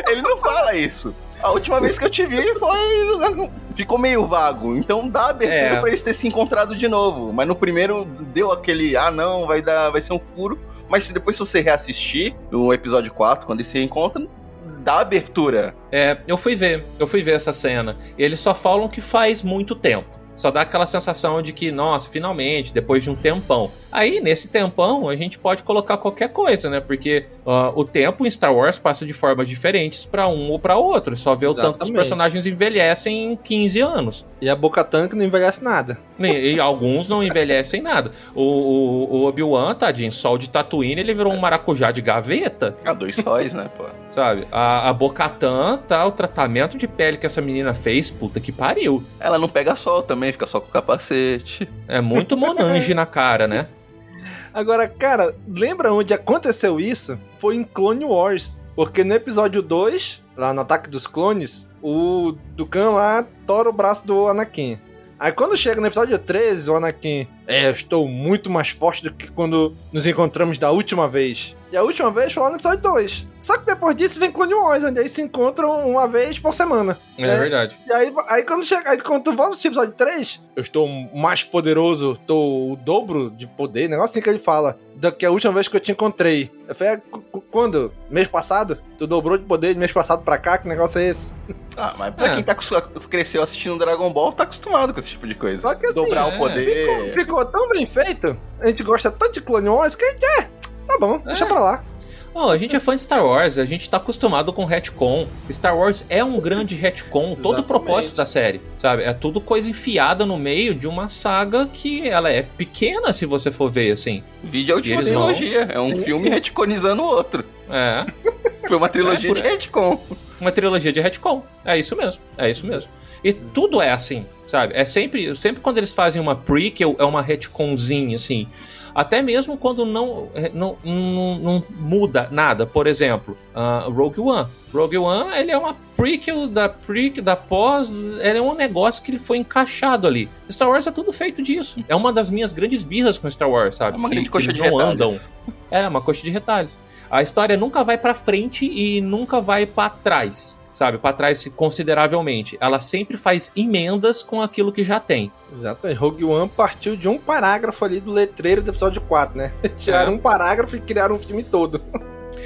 Ele não fala isso. A última vez que eu te vi foi. Ficou meio vago. Então dá abertura É. pra eles terem se encontrado de novo. Mas no primeiro deu aquele. Ah, não, vai dar. Vai ser um furo. Mas se depois você reassistir no episódio 4, quando eles se encontram, dá abertura. É, eu fui ver, eu fui ver essa cena. Eles só falam que faz muito tempo. Só dá aquela sensação de que, nossa, finalmente, depois de um tempão. Aí, nesse tempão, a gente pode colocar qualquer coisa, né? Porque ah, o tempo em Star Wars passa de formas diferentes pra um ou pra outro. Só vê o tanto que os personagens envelhecem em 15 anos. E a Boca Tanque não envelhece nada. E, e alguns não envelhecem nada. O, o, o Obi-Wan, tadinho, sol de Tatooine, ele virou um maracujá de gaveta. Ah, dois sóis, né, pô? Sabe? A, a Bocatan, tá? O tratamento de pele que essa menina fez, puta que pariu. Ela não pega sol também, fica só com o capacete. É muito Monange na cara, né? Agora, cara, lembra onde aconteceu isso? Foi em Clone Wars. Porque no episódio 2, lá no Ataque dos Clones, o Dukan lá tora o braço do Anakin. Aí quando chega no episódio 13, o Anakin, é, eu estou muito mais forte do que quando nos encontramos da última vez. E a última vez foi lá no episódio 2. Só que depois disso vem Clone Wars, onde eles se encontram uma vez por semana. É, É. verdade. E aí, aí quando chega, aí quando tu volta no episódio 3, eu estou mais poderoso, tô o dobro de poder, negócio assim que ele fala, do que a última vez que eu te encontrei. Eu falei, é, quando? Mês passado? Tu dobrou de poder de mês passado pra cá? Que negócio é esse? Ah, mas pra É. quem tá cresceu assistindo Dragon Ball, tá acostumado com esse tipo de coisa. Só que assim, Dobrar é, o poder. ficou, ficou tão bem feito, a gente gosta tanto de Clone Wars, que a gente, é, tá bom, deixa É. pra lá. Oh, a gente é fã de Star Wars, a gente tá acostumado com retcon. Star Wars é um grande retcon, todo o propósito da série, sabe? É tudo coisa enfiada no meio de uma saga que ela é pequena se você for ver assim. Vídeo a última Eles vão- trilogia. É um Sim, filme sim. retconizando o outro. É, Foi uma trilogia É, por de retcon. uma trilogia de retcon. É isso mesmo, é isso mesmo. E tudo é assim, sabe? É sempre, sempre quando eles fazem uma prequel, é uma retconzinha, assim. Até mesmo quando não, não, não, não muda nada. Por exemplo, ah, Rogue One. Rogue One, ele é uma prequel da prequel, da pós, ele é um negócio que ele foi encaixado ali. Star Wars é tudo feito disso. É uma das minhas grandes birras com Star Wars, sabe? É uma Que- grande que coxa eles de não retalhos. andam. É, uma coxa de retalhos. A história nunca vai pra frente e nunca vai pra trás, sabe? Pra trás consideravelmente. Ela sempre faz emendas com aquilo que já tem. Exatamente. Rogue One partiu de um parágrafo ali do letreiro do episódio 4, né? Tiraram É. um parágrafo e criaram um filme todo.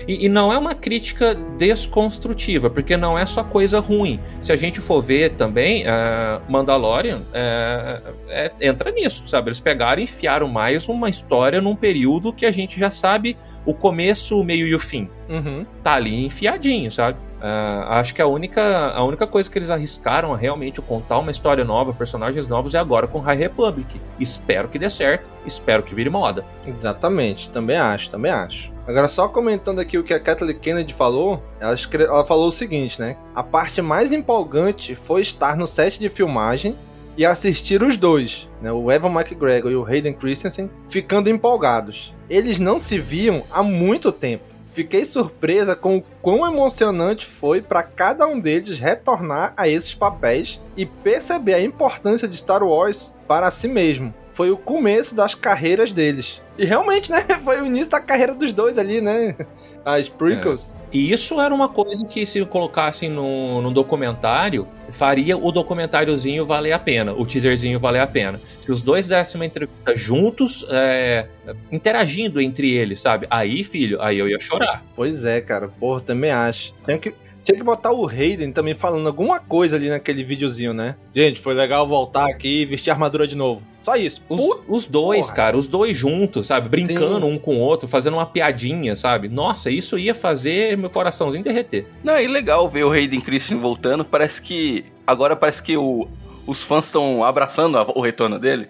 E, e não é uma crítica desconstrutiva, porque não é só coisa ruim. Se a gente for ver também, é, Mandalorian é, é, entra nisso, sabe? Eles pegaram e enfiaram mais uma história num período que a gente já sabe o começo, o meio e o fim. Uhum. tá ali enfiadinho, sabe? Ah, acho que a única, a única coisa que eles arriscaram a realmente contar uma história nova, personagens novos, é agora com High Republic. Espero que dê certo, espero que vire moda. Exatamente, também acho, também acho. Agora, só comentando aqui o que a Kathleen Kennedy falou, ela, ela falou o seguinte, né? A parte mais empolgante foi estar no set de filmagem e assistir os dois, né? O Evan McGregor e o Hayden Christensen, ficando empolgados. Eles não se viam há muito tempo. Fiquei surpresa com o quão emocionante foi para cada um deles retornar a esses papéis e perceber a importância de Star Wars para si mesmo. Foi o começo das carreiras deles. E realmente, né? Foi o início da carreira dos dois ali, né? As prequels. E isso era uma coisa que, se colocassem no, no documentário, faria o documentáriozinho valer a pena, o teaserzinho valer a pena. Se os dois dessem uma entrevista juntos, é, interagindo entre eles, sabe? Aí, filho, aí eu ia chorar. Pois é, cara. Porra, também acho. Tinha que, tinha que botar o Hayden também falando alguma coisa ali naquele videozinho, né? Gente, foi legal voltar aqui e vestir a armadura de novo. Só isso. Os, os dois, porra. cara, os dois juntos, sabe? Brincando Sim. um com o outro, fazendo uma piadinha, sabe? Nossa, isso ia fazer meu coraçãozinho derreter. Não, é legal ver o Hayden Christensen voltando. Parece que. Agora parece que o- os fãs estão abraçando a- o retorno dele.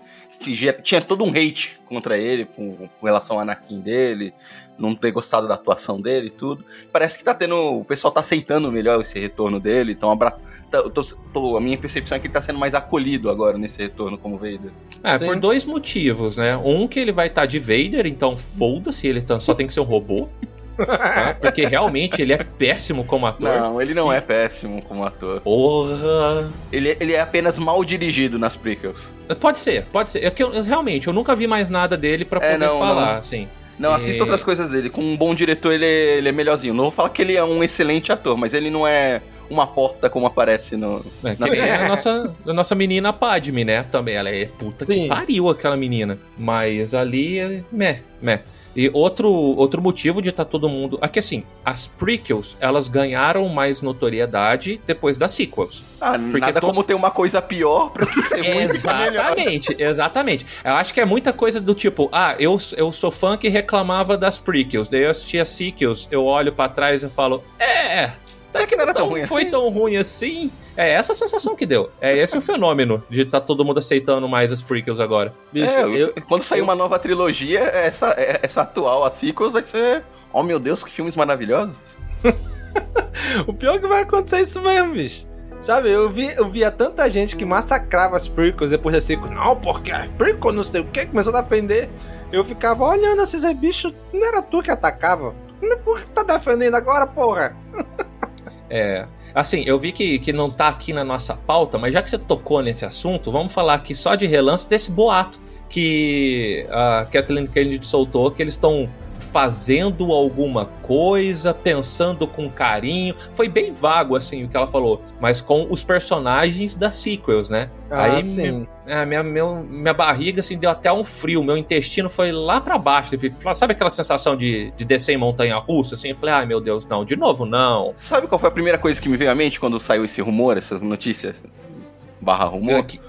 Tinha todo um hate contra ele com, com relação ao Anakin dele, não ter gostado da atuação dele e tudo. Parece que tá tendo. O pessoal tá aceitando melhor esse retorno dele. Então abra, tá- tô- tô- a minha percepção é que ele tá sendo mais acolhido agora nesse retorno como Vader. É, Sim. por dois motivos, né? Um que ele vai estar de Vader, então foda-se, ele tá- só tem que ser um robô. Tá? Porque realmente ele é péssimo como ator. Não, ele não é péssimo como ator. Porra! Ele, ele é apenas mal dirigido nas prequels. Pode ser, pode ser. É que eu, eu realmente, eu nunca vi mais nada dele pra É, poder não, falar, não. assim. Não, É. assista outras coisas dele. Com um bom diretor, ele é, ele é melhorzinho. Não vou falar que ele é um excelente ator, mas ele não é uma porta como aparece no. É, que Não. nem a nossa, a nossa menina Padme, né? Também. Ela é puta que Sim. pariu aquela menina. Mas ali, é meh, meh. E outro, outro motivo de estar todo mundo. Aqui assim, as prequels, elas ganharam mais notoriedade depois das sequels. Ah, Porque nada como ter uma coisa pior pra que ser muito melhor. Exatamente, exatamente. Eu acho que é muita coisa do tipo, ah, eu, eu sou fã que reclamava das prequels, daí eu assisti as sequels, eu olho pra trás e falo, é, Até que não era tão não ruim foi assim. tão ruim assim. É essa a sensação que deu. É esse o fenômeno de estar todo mundo aceitando mais as prequels agora. Bicho, É, eu, quando sair uma nova trilogia, essa, é- essa atual, a sequels, vai ser. Oh meu Deus, que filmes maravilhosos. o pior é que vai acontecer isso mesmo, bicho. Sabe, eu, vi, eu via tanta gente que massacrava as prequels depois da sequel. Não, porque a prequel não sei o que, começou a defender. Eu ficava olhando assim, "Zé, bicho, não era tu que atacava? Por que tá defendendo agora, porra? É. Assim, eu vi que, que não tá aqui na nossa pauta, mas já que você tocou nesse assunto, vamos falar aqui só de relance desse boato que a Kathleen Kennedy soltou, que eles estão fazendo alguma coisa, pensando com carinho. Foi bem vago, assim, o que ela falou, mas com os personagens das sequels, né? Ah, Aí sim. É, minha, meu- minha barriga, assim, deu até um frio. Meu intestino foi lá pra baixo. Sabe aquela sensação de, de descer em montanha-russa, assim? Eu falei, ai, meu Deus, não. De novo, não. Sabe qual foi a primeira coisa que me veio à mente quando saiu esse rumor, essa notícia? Barra rumor? Que,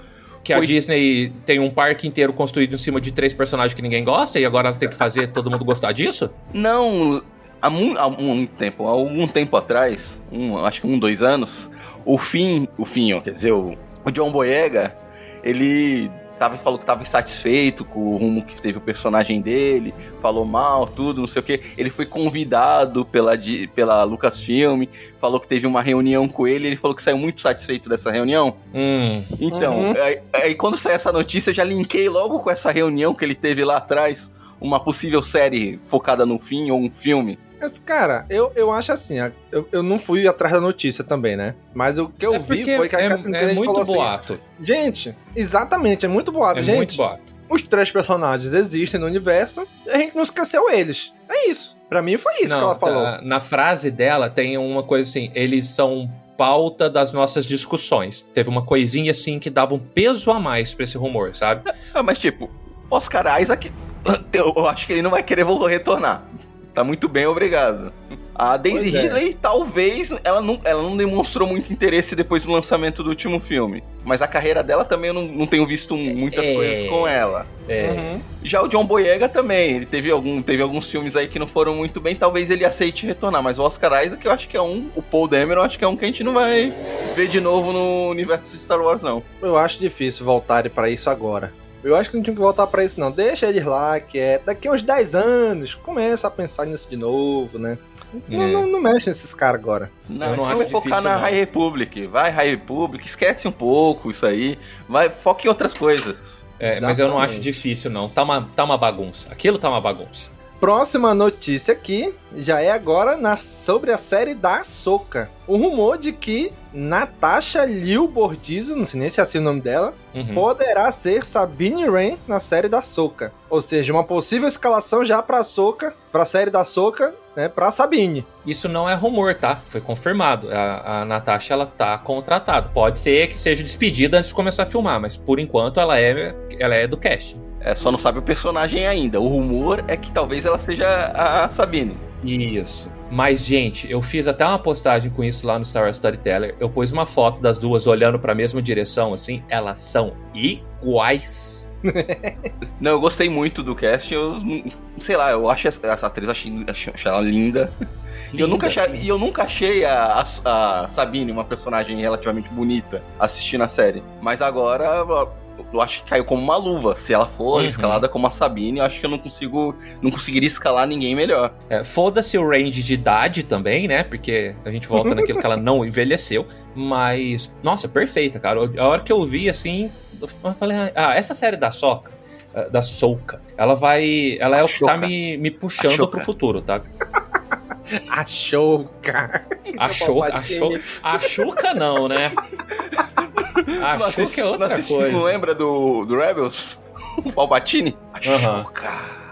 que a Foi- Disney tem um parque inteiro construído em cima de três personagens que ninguém gosta e agora tem que fazer todo mundo gostar disso? Não, há, mu- há muito tempo, há algum tempo atrás, um, acho que um, dois anos, o Finn, o ó, quer dizer, o, o John Boyega, ele tava, falou que tava insatisfeito com o rumo que teve o personagem dele, falou mal, tudo, não sei o que. Ele foi convidado pela, pela Lucasfilm, falou que teve uma reunião com ele, ele falou que saiu muito satisfeito dessa reunião. Hum. Então, Uhum. aí, aí quando saiu essa notícia, eu já linkei logo com essa reunião que ele teve lá atrás, uma possível série focada no fim ou um filme. Cara, eu, eu acho assim, eu, eu não fui atrás da notícia também, né? Mas o que eu é vi foi que a é, Kathleen é Kennedy muito falou assim, boato. gente, exatamente, é muito boato, É gente. muito boato. Os três personagens existem no universo e a gente não esqueceu eles. É isso. Pra mim foi isso Não, que ela falou. tá, na frase dela tem uma coisa assim, eles são pauta das nossas discussões. Teve uma coisinha assim que dava um peso a mais pra esse rumor, sabe? Ah, mas tipo, Oscar Isaac, eu acho que ele não vai querer retornar. Tá muito bem, obrigado. A Daisy Pois é. Ridley, talvez, ela não, ela não demonstrou muito interesse depois do lançamento do último filme. Mas a carreira dela também eu não, não tenho visto muitas É. coisas com ela. É, Uhum. Já o John Boyega também, ele teve, algum, teve alguns filmes aí que não foram muito bem, talvez ele aceite retornar, mas o Oscar Isaac eu acho que é um, o Paul Dameron eu acho que é um que a gente não vai ver de novo no universo de Star Wars não. Eu acho difícil voltarem pra isso agora. Eu acho que não tinha que voltar pra isso, não. Deixa eles lá, que é. Daqui a uns 10 anos, começa a pensar nisso de novo, né? Não, É. não, não mexe nesses caras agora. Não, não acho focar difícil, na não. High Republic, vai High Republic, esquece um pouco isso aí, vai, foca em outras coisas. é, mas eu não acho difícil, não. Tá uma, tá uma bagunça. Aquilo tá uma bagunça. Próxima notícia aqui já é agora na, sobre a série da Soca. O rumor de que Natasha Liu Bordizzo, não sei nem se é assim o nome dela, Uhum. poderá ser Sabine Wren na série da Soca. Ou seja, uma possível escalação já pra Soca, pra série da Soca, né, pra Sabine. Isso não é rumor, tá? Foi confirmado. A, a Natasha, ela tá contratada. Pode ser que seja despedida antes de começar a filmar, mas por enquanto ela é, ela é do cast. É, só não sabe o personagem ainda. O rumor é que talvez ela seja a Sabine. Isso. Mas, gente, eu fiz até uma postagem com isso lá no Star Wars Storyteller. Eu pus uma foto das duas olhando pra mesma direção, assim. Elas são iguais. Não, eu gostei muito do cast, eu sei lá, eu acho essa, essa atriz, achei, achei ela linda. E eu nunca achei, e eu nunca achei a, a- a Sabine uma personagem relativamente bonita assistindo a série. Mas agora eu acho que caiu como uma luva. Se ela for Uhum. escalada como a Sabine, eu acho que eu não consigo. Não conseguiria escalar ninguém melhor. É, Foda-se o range de idade também, né? Porque a gente volta naquilo que ela não envelheceu. Mas, nossa, perfeita, cara. A hora que eu vi, assim, eu falei, ah, essa série da Soca, da Soca, ela vai. Ela é o que tá me, me puxando pro futuro, tá? Achou, cara. Achou, achou, achuca não, né? Não Achuca assisti- é não outra assisti- coisa. Não lembra do, do Rebels? O Palpatine? Aham. Achuca.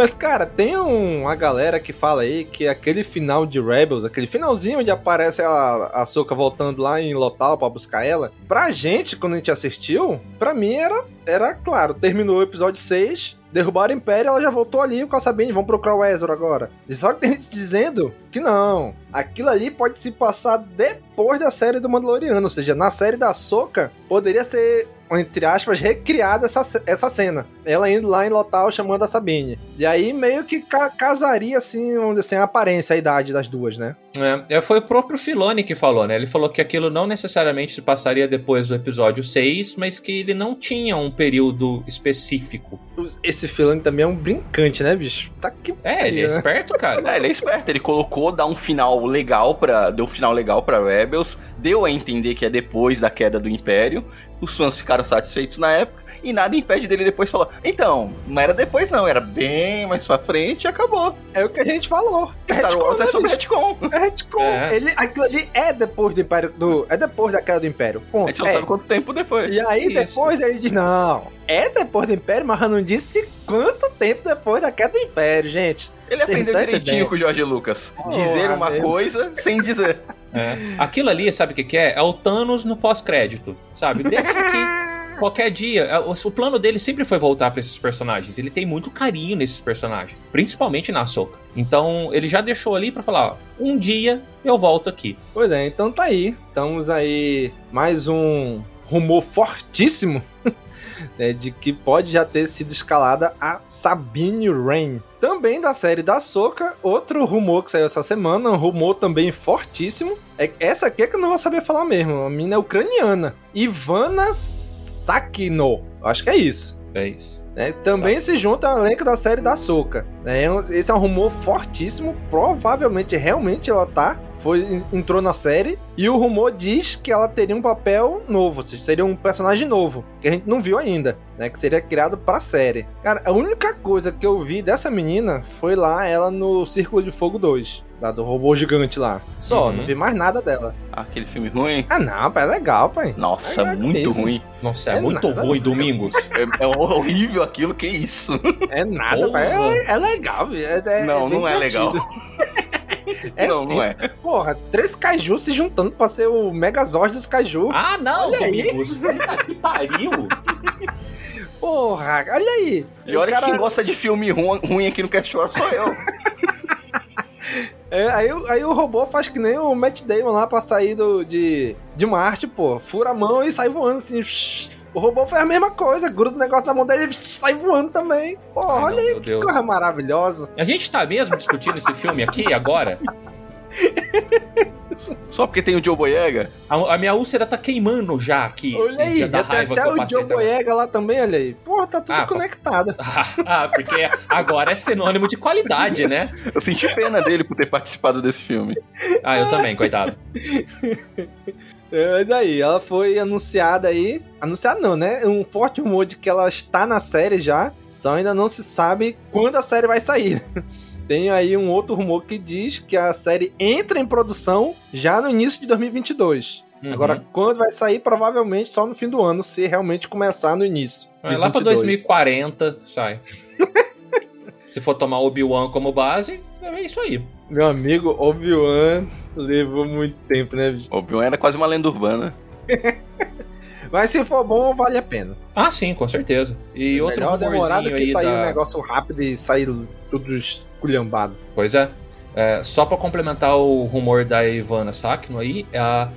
Mas, cara, tem um- uma galera que fala aí que aquele final de Rebels, aquele finalzinho onde aparece a, a Soca voltando lá em Lotal pra buscar ela, pra gente, quando a gente assistiu, pra mim era, era claro, terminou o episódio 6, derrubaram o Império, ela já voltou ali com a Sabine, vamos procurar o Ezra agora. E só que tem gente dizendo que não, aquilo ali pode se passar depois da série do Mandaloriano, ou seja, na série da Soca poderia ser entre aspas, recriada essa, essa cena. Ela indo lá em Lotal chamando a Sabine. E aí meio que ca- casaria, assim, vamos dizer assim, a aparência, a idade das duas, né? É, é, foi o próprio Filoni que falou, né? Ele falou que aquilo não necessariamente se passaria depois do episódio 6, mas que ele não tinha um período específico. Esse filme também é um brincante, né, bicho? Tá que É, ele é né? esperto, cara. É, ele é esperto, ele colocou, dá um final legal para Deu um final legal pra Rebels, deu a entender que é depois da queda do Império. Os fãs ficaram satisfeitos na época, e nada impede dele depois falar. Então, não era depois, não, era bem mais pra frente e acabou. É o que a gente falou. Star retcon, Wars é né, sobre retcon. É retcon. É. Ele, aquilo ali é depois do Império. Do, é depois da queda do Império. A Ponto. gente não É. sabe quanto tempo depois. E aí Isso. depois ele diz: não, é depois do Império, mas não disse quanto tempo depois da queda do Império, gente. Ele Você aprendeu direitinho entendendo? com o Jorge Lucas. Porra, dizer uma meu. coisa sem dizer. É. Aquilo ali, sabe o que, que é? É o Thanos no pós-crédito, sabe? Deixa que qualquer dia. é, O, plano dele sempre foi voltar pra esses personagens. Ele tem muito carinho nesses personagens, principalmente na Ahsoka. Então, ele já deixou ali pra falar: ó, um dia eu volto aqui. Pois é, então tá aí. Estamos aí mais um rumor fortíssimo né, de que pode já ter sido escalada a Sabine Wren. Também da série da Soca, outro rumor que saiu essa semana, um rumor também fortíssimo. É, essa aqui é que eu não vou saber falar mesmo. A mina é ucraniana. Ivana Sakino. Acho que é isso. É isso. né? Também se junta ao elenco da série da Soca. Né? Esse é um rumor fortíssimo. Provavelmente, realmente, ela tá. Foi, entrou na série. E o rumor diz que ela teria um papel novo. Ou seja, seria um personagem novo. Que a gente não viu ainda. Né? Que seria criado pra série. Cara, a única coisa que eu vi dessa menina foi lá ela no Círculo de Fogo 2. Lá do robô gigante lá. Só, Uhum. não vi mais nada dela. Aquele filme ruim. Ah, não, pai, é legal, pai. Nossa, É muito mesmo. ruim. Nossa, é, É muito nada. ruim, Domingos. É, é horrível aquilo, que isso? É nada, Porra. pai. É, é legal, é, é- não, não é legal. É não, sim. não é. Porra, três kaiju se juntando pra ser o Megazord dos kaiju. Ah, não, Olha. Puta que pariu. Porra, olha aí. E olha cara- que quem gosta de filme ruim, aqui no War sou eu. É, aí, o- aí o robô faz que nem o Matt Damon lá pra sair do, de, de Marte, pô. Fura a mão e sai voando assim. O robô faz a mesma coisa, gruda o negócio na mão dele e sai voando também. Porra, Ai, olha não, aí que Deus. coisa maravilhosa. A gente tá mesmo discutindo esse filme aqui agora? Só porque tem o Joe Boyega? A, a minha úlcera tá queimando já aqui. Olha aí, da raiva até eu o Joe. Boyega lá também, olha aí. Porra, tá tudo Ah, conectado. ah, porque agora é sinônimo de qualidade, né? Eu senti pena dele por ter participado desse filme. Ah, eu também, coitado. É, Mas aí, ela foi anunciada aí. Anunciada não, né? Um forte rumor de que ela está na série já. Só ainda não se sabe quando a série vai sair. Tem aí um outro rumor que diz que a série entra em produção já no início de 2022. Uhum. Agora, quando vai sair, provavelmente só no fim do ano, se realmente começar no início. É, lá pra 22. 2040 sai. Se for tomar Obi-Wan como base, é isso aí. Meu amigo Obi-Wan levou muito tempo, né? Obi-Wan era quase uma lenda urbana. Mas se for bom, vale a pena. Ah, sim, com certeza. E outro Melhor demorado que sair um da... negócio rápido e sair tudo esculhambado. Pois é. É, só pra complementar o rumor da Ivana Sakno aí, ah,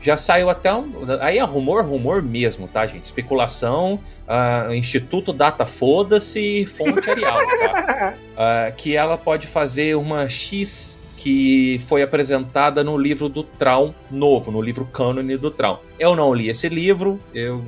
já saiu até um. Aí é rumor, rumor mesmo, tá, gente? Especulação, ah, Instituto Data Foda-se, fonte Arial, tá? Ah, que ela pode fazer uma X que foi apresentada no livro do Traum novo, no livro cânone do Traum. Eu não li esse livro, eu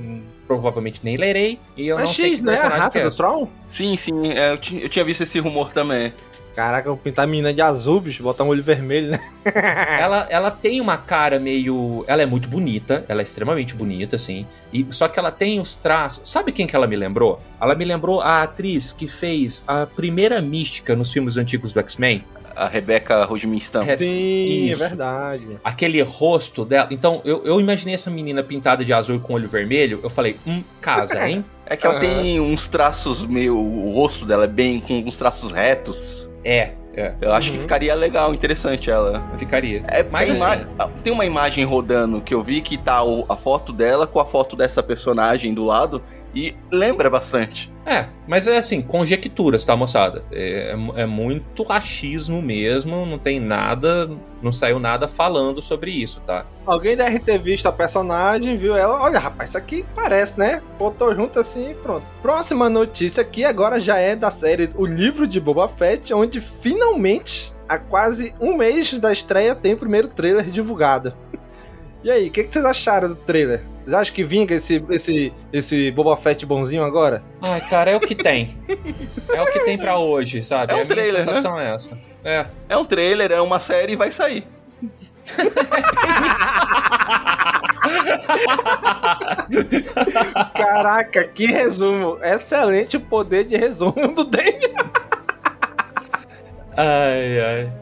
provavelmente nem lerei, e eu Mas não sei X, que né? A raça é do. Tron? Sim, sim, é, eu, eu tinha visto esse rumor também. Caraca, eu pintar a menina de azul, bicho, botar um olho vermelho, né? ela, ela tem uma cara meio. Ela é muito bonita, ela é extremamente bonita, assim. E, só que ela tem os traços. Sabe quem que ela me lembrou? Ela me lembrou a atriz que fez a primeira mística nos filmes antigos do X-Men. A Rebecca Rodminston. Sim, Isso. é verdade. Aquele rosto dela. Então, eu, eu imaginei essa menina pintada de azul e com olho vermelho. Eu falei, hum, casa, hein? É que ela Aham. tem uns traços meio. O rosto dela é bem com uns traços retos. É, é, Eu acho que Uhum. ficaria legal, interessante ela. ficaria. É, Mas tem, assim- ima- tem uma imagem rodando que eu vi que tá o- a foto dela com a foto dessa personagem do lado e lembra bastante. É, mas é assim, conjecturas, tá, moçada? É, é muito achismo mesmo, não tem nada, não saiu nada falando sobre isso, tá? Alguém deve ter visto a personagem, viu ela. Olha, rapaz, isso aqui parece, né? Botou junto assim e pronto. Próxima notícia aqui agora já é da série O Livro de Boba Fett, onde finalmente, há quase um mês da estreia, tem o primeiro trailer divulgado. E aí, o que, que vocês acharam do trailer? Vocês acham que vinga esse, esse, esse Boba Fett bonzinho agora? Ai, cara, é o que tem. É o que tem pra hoje, sabe? É um a minha trailer, né? sensação é essa. É. É um trailer, é uma série e vai sair. Caraca, que resumo! Excelente o poder de resumo do Daniel. Ai, ai.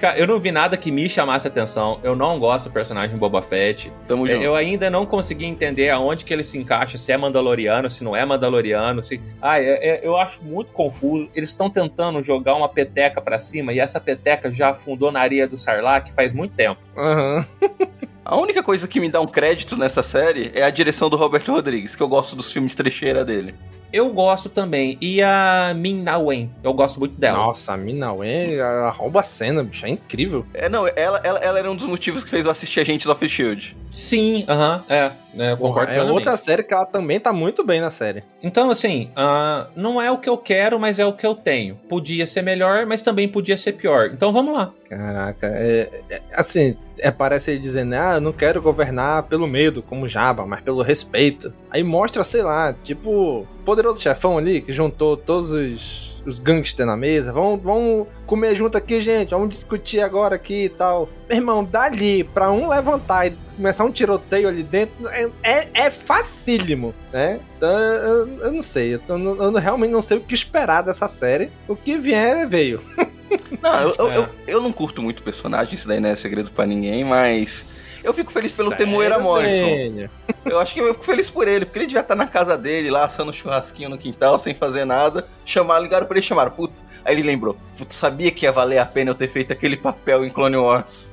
Cara, eu não vi nada que me chamasse atenção. Eu não gosto do personagem Boba Fett. Tamo junto. Eu ainda não consegui entender aonde que ele se encaixa, se é Mandaloriano, se não é Mandaloriano, se. Ah, é- é- eu acho muito confuso. Eles estão tentando jogar uma peteca pra cima e essa peteca já afundou na areia do Sarlacc faz muito tempo. Aham. A única coisa que me dá um crédito nessa série é a direção do Roberto Rodrigues, que eu gosto dos filmes trecheira dele. Eu gosto também. E a Min Na Wen, eu gosto muito dela. Nossa, a Mina Wen, ela rouba a cena, bicho. É incrível. É, não, ela, ela, ela era um dos motivos que fez eu assistir Agentes of S.H.I.E.L.D. Sim, aham, é, é, eu concordo é outra série que ela também tá muito bem na série. Então, assim, ah, não é o que eu quero, mas é o que eu tenho. Podia ser melhor, mas também podia ser pior. Então vamos lá. Caraca, é, é- assim, é, parece ele dizendo, ah, eu não quero governar pelo medo, como Jabba, mas pelo respeito. Aí mostra, sei lá, tipo, poderoso chefão ali, que juntou todos os, os gangsters na mesa. Vamos, vamos comer junto aqui, gente, vamos discutir agora aqui e tal. Meu irmão, dali pra um levantar e começar um tiroteio ali dentro, é, é, é facílimo, né? Então, eu, eu não sei, eu, tô- eu realmente não sei o que esperar dessa série. O que vier, veio. Não, eu, eu, É. eu, eu não curto muito o personagem, isso daí não é segredo pra ninguém, mas eu fico feliz pelo Sério, Temuera Morrison. Eu acho que eu fico feliz por ele, porque ele devia estar na casa dele, lá assando um churrasquinho no quintal, sem fazer nada. Chamaram, ligaram pra ele, chamaram, puta. Aí ele lembrou, puta, sabia que ia valer a pena eu ter feito aquele papel em Clone Wars.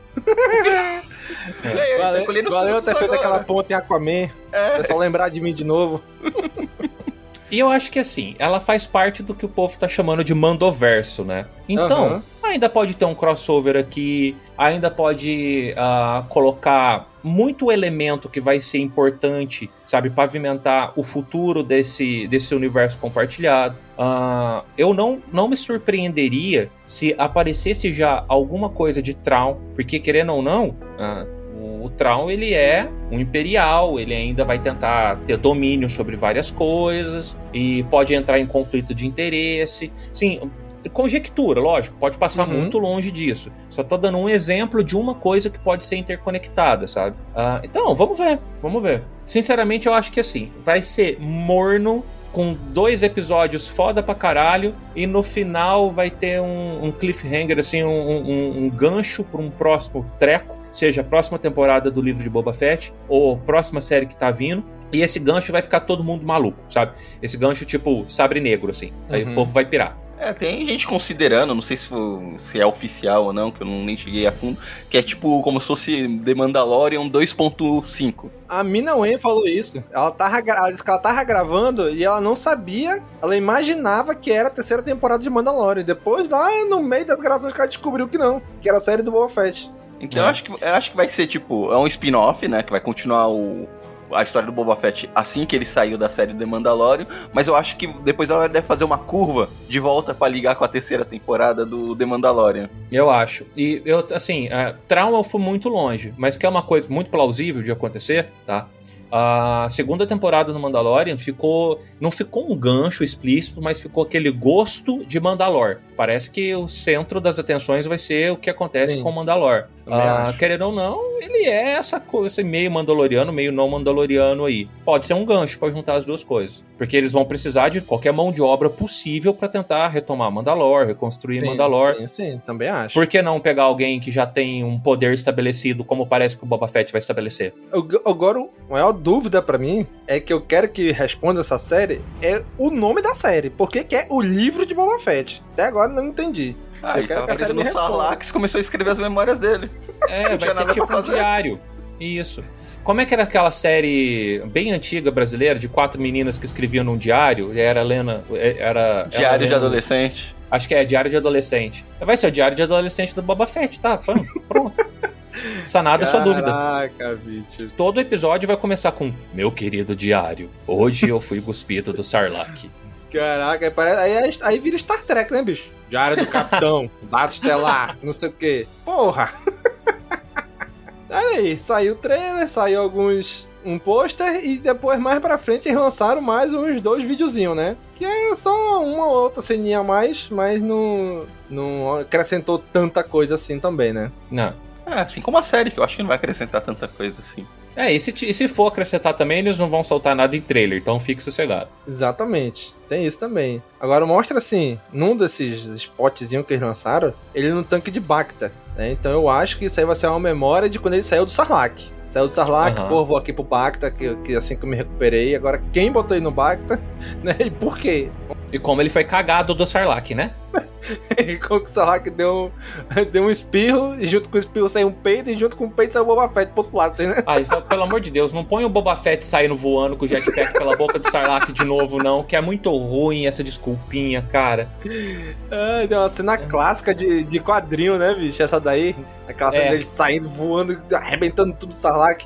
E aí, tá Valeu, colhendo valeu ter feito aquela ponta em Aquaman. É. É só lembrar de mim de novo. E eu acho que assim, ela faz parte do que o povo tá chamando de mandoverso, né? Então, Aham. ainda pode ter um crossover aqui, ainda pode ah, colocar muito elemento que vai ser importante, sabe, pavimentar o futuro desse, desse universo compartilhado. Ah, eu não, não me surpreenderia se aparecesse já alguma coisa de Traum, porque querendo ou não, o, o Traum ele é um imperial, ele ainda vai tentar ter domínio sobre várias coisas e pode entrar em conflito de interesse. Sim, conjectura, lógico, pode passar Uhum. muito longe disso. Só tô dando um exemplo de uma coisa que pode ser interconectada, sabe? Ah, então, vamos ver, vamos ver. Sinceramente, eu acho que assim, vai ser morno. Com dois episódios foda pra caralho, e no final vai ter um, um cliffhanger, assim, um, um- um gancho pra um próximo treco, seja a próxima temporada do livro de Boba Fett, ou próxima série que tá vindo. E esse gancho vai ficar todo mundo maluco, sabe? Esse gancho tipo sabre negro, assim. Aí Uhum. o povo vai pirar. É, tem gente considerando, não sei se, for- se é oficial ou não, que eu não, nem cheguei a fundo, que é tipo como se fosse The Mandalorian 2.5. A Mina Wen falou isso. Ela, tava, ela disse que ela tava gravando e ela não sabia, ela imaginava que era a terceira temporada de Mandalorian. Depois, lá no meio das gravações, que ela descobriu que não, que era a série do Boba Fett. Então É. eu, acho que, eu acho que vai ser tipo, é um spin-off, né? Que vai continuar o, a história do Boba Fett assim que ele saiu da série The Mandalorian, mas eu acho que depois ela deve fazer uma curva de volta pra ligar com a terceira temporada do The Mandalorian. Eu acho. E eu, assim, é, trauma fui muito longe, mas que é uma coisa muito plausível de acontecer, tá? A segunda temporada do Mandalorian ficou. Não ficou um gancho explícito, mas ficou aquele gosto de Mandalor. Parece que o centro das atenções vai ser o que acontece Sim. com Mandalor. Também Ah, querendo ou não, ele é essa coisa meio mandaloriano, meio não mandaloriano aí. Pode ser um gancho pra juntar as duas coisas. Porque eles vão precisar de qualquer mão de obra possível pra tentar retomar Mandalor, reconstruir Sim, Mandalor. Sim, sim, também acho. Por que não pegar alguém que já tem um poder estabelecido, como parece que o Boba Fett vai estabelecer? Agora, a maior dúvida pra mim é que eu quero que responda essa série é o nome da série. Por que, é o livro de Boba Fett? Até agora eu não entendi. Ah, Eu quero que a série preso no. Sarlax começou a escrever as memórias dele. É, Não vai tinha ser nada tipo pra um diário. Isso. Como é que era aquela série bem antiga brasileira de quatro meninas que escreviam num diário? E Era Helena. Era. Diário ela de adolescente. Acho que é Diário de Adolescente. Vai ser o Diário de Adolescente do Boba Fett, tá? Pronto. Sanada a sua dúvida. Caraca, bicho. Todo episódio vai começar com Meu querido diário, hoje eu fui cuspido do Sarlacc. Caraca, aí, parece, aí, é- aí vira Star Trek, né, bicho? Diário do Capitão, Dado Estelar, não sei o quê. Porra! Olha aí, saiu o trailer, saiu alguns. um pôster e depois mais pra frente eles lançaram mais uns dois videozinhos, né? Que é só uma ou outra ceninha a mais, mas não, não acrescentou tanta coisa assim também, né? Não. É, assim como a série, que eu acho que não vai acrescentar tanta coisa assim. É, e se, e se for acrescentar também, eles não vão soltar nada em trailer, então fique sossegado. Exatamente. Tem isso também. Agora mostra assim, num desses spotzinhos que eles lançaram, ele no tanque de Bacta. Né? Então eu acho que isso aí vai ser uma memória de quando ele saiu do Sarlacc. Saiu do Sarlacc, Aham. pô, vou aqui pro Bacta, que, que assim que eu me recuperei. Agora, quem botou ele no Bacta, né? E por quê? E como ele foi cagado do Sarlacc, né? E como que o Sarlacc deu, deu um espirro, e junto com o espirro saiu um peito, e junto com o peito saiu o Boba Fett pro outro lado, assim, né? Ah, isso, pelo amor de Deus, não põe o Boba Fett saindo voando com o jetpack pela boca do Sarlacc de novo, não, que é muito ruim essa desculpinha, cara. Ah, tem uma cena clássica de, de quadrinho, né, bicho? Essa daí. Aquela cena É. dele saindo, voando, arrebentando tudo o Sarlacc.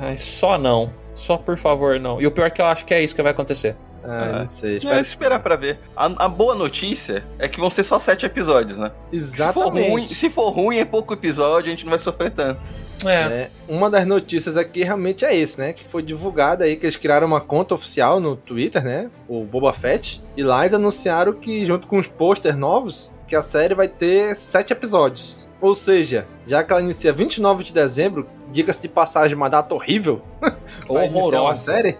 Mas só não. Só por favor, não. E o pior é que eu acho que é isso que vai acontecer. Ah, É. não sei. É, Espero... esperar pra ver. A, a boa notícia é que vão ser só sete episódios, né? Se for, ruim, Exatamente. se for ruim, é pouco episódio, a gente não vai sofrer tanto. É. É, uma das notícias aqui realmente é esse, né? Que foi divulgada aí que eles criaram uma conta oficial no Twitter, né? O Boba Fett. E lá eles anunciaram que, junto com os posters novos, que a série vai ter sete episódios. Ou seja, já que ela inicia 29 de dezembro, diga-se de passagem, uma data horrível. Horrorosa. série.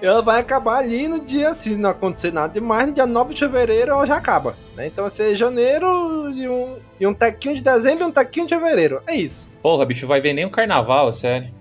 Ela vai acabar ali no dia, se não acontecer nada demais, no dia 9 de fevereiro ela já acaba. Né? Então vai ser janeiro e um, e um tequinho de dezembro e um tequinho de fevereiro. É isso. Porra, bicho, vai ver nem o carnaval, sério.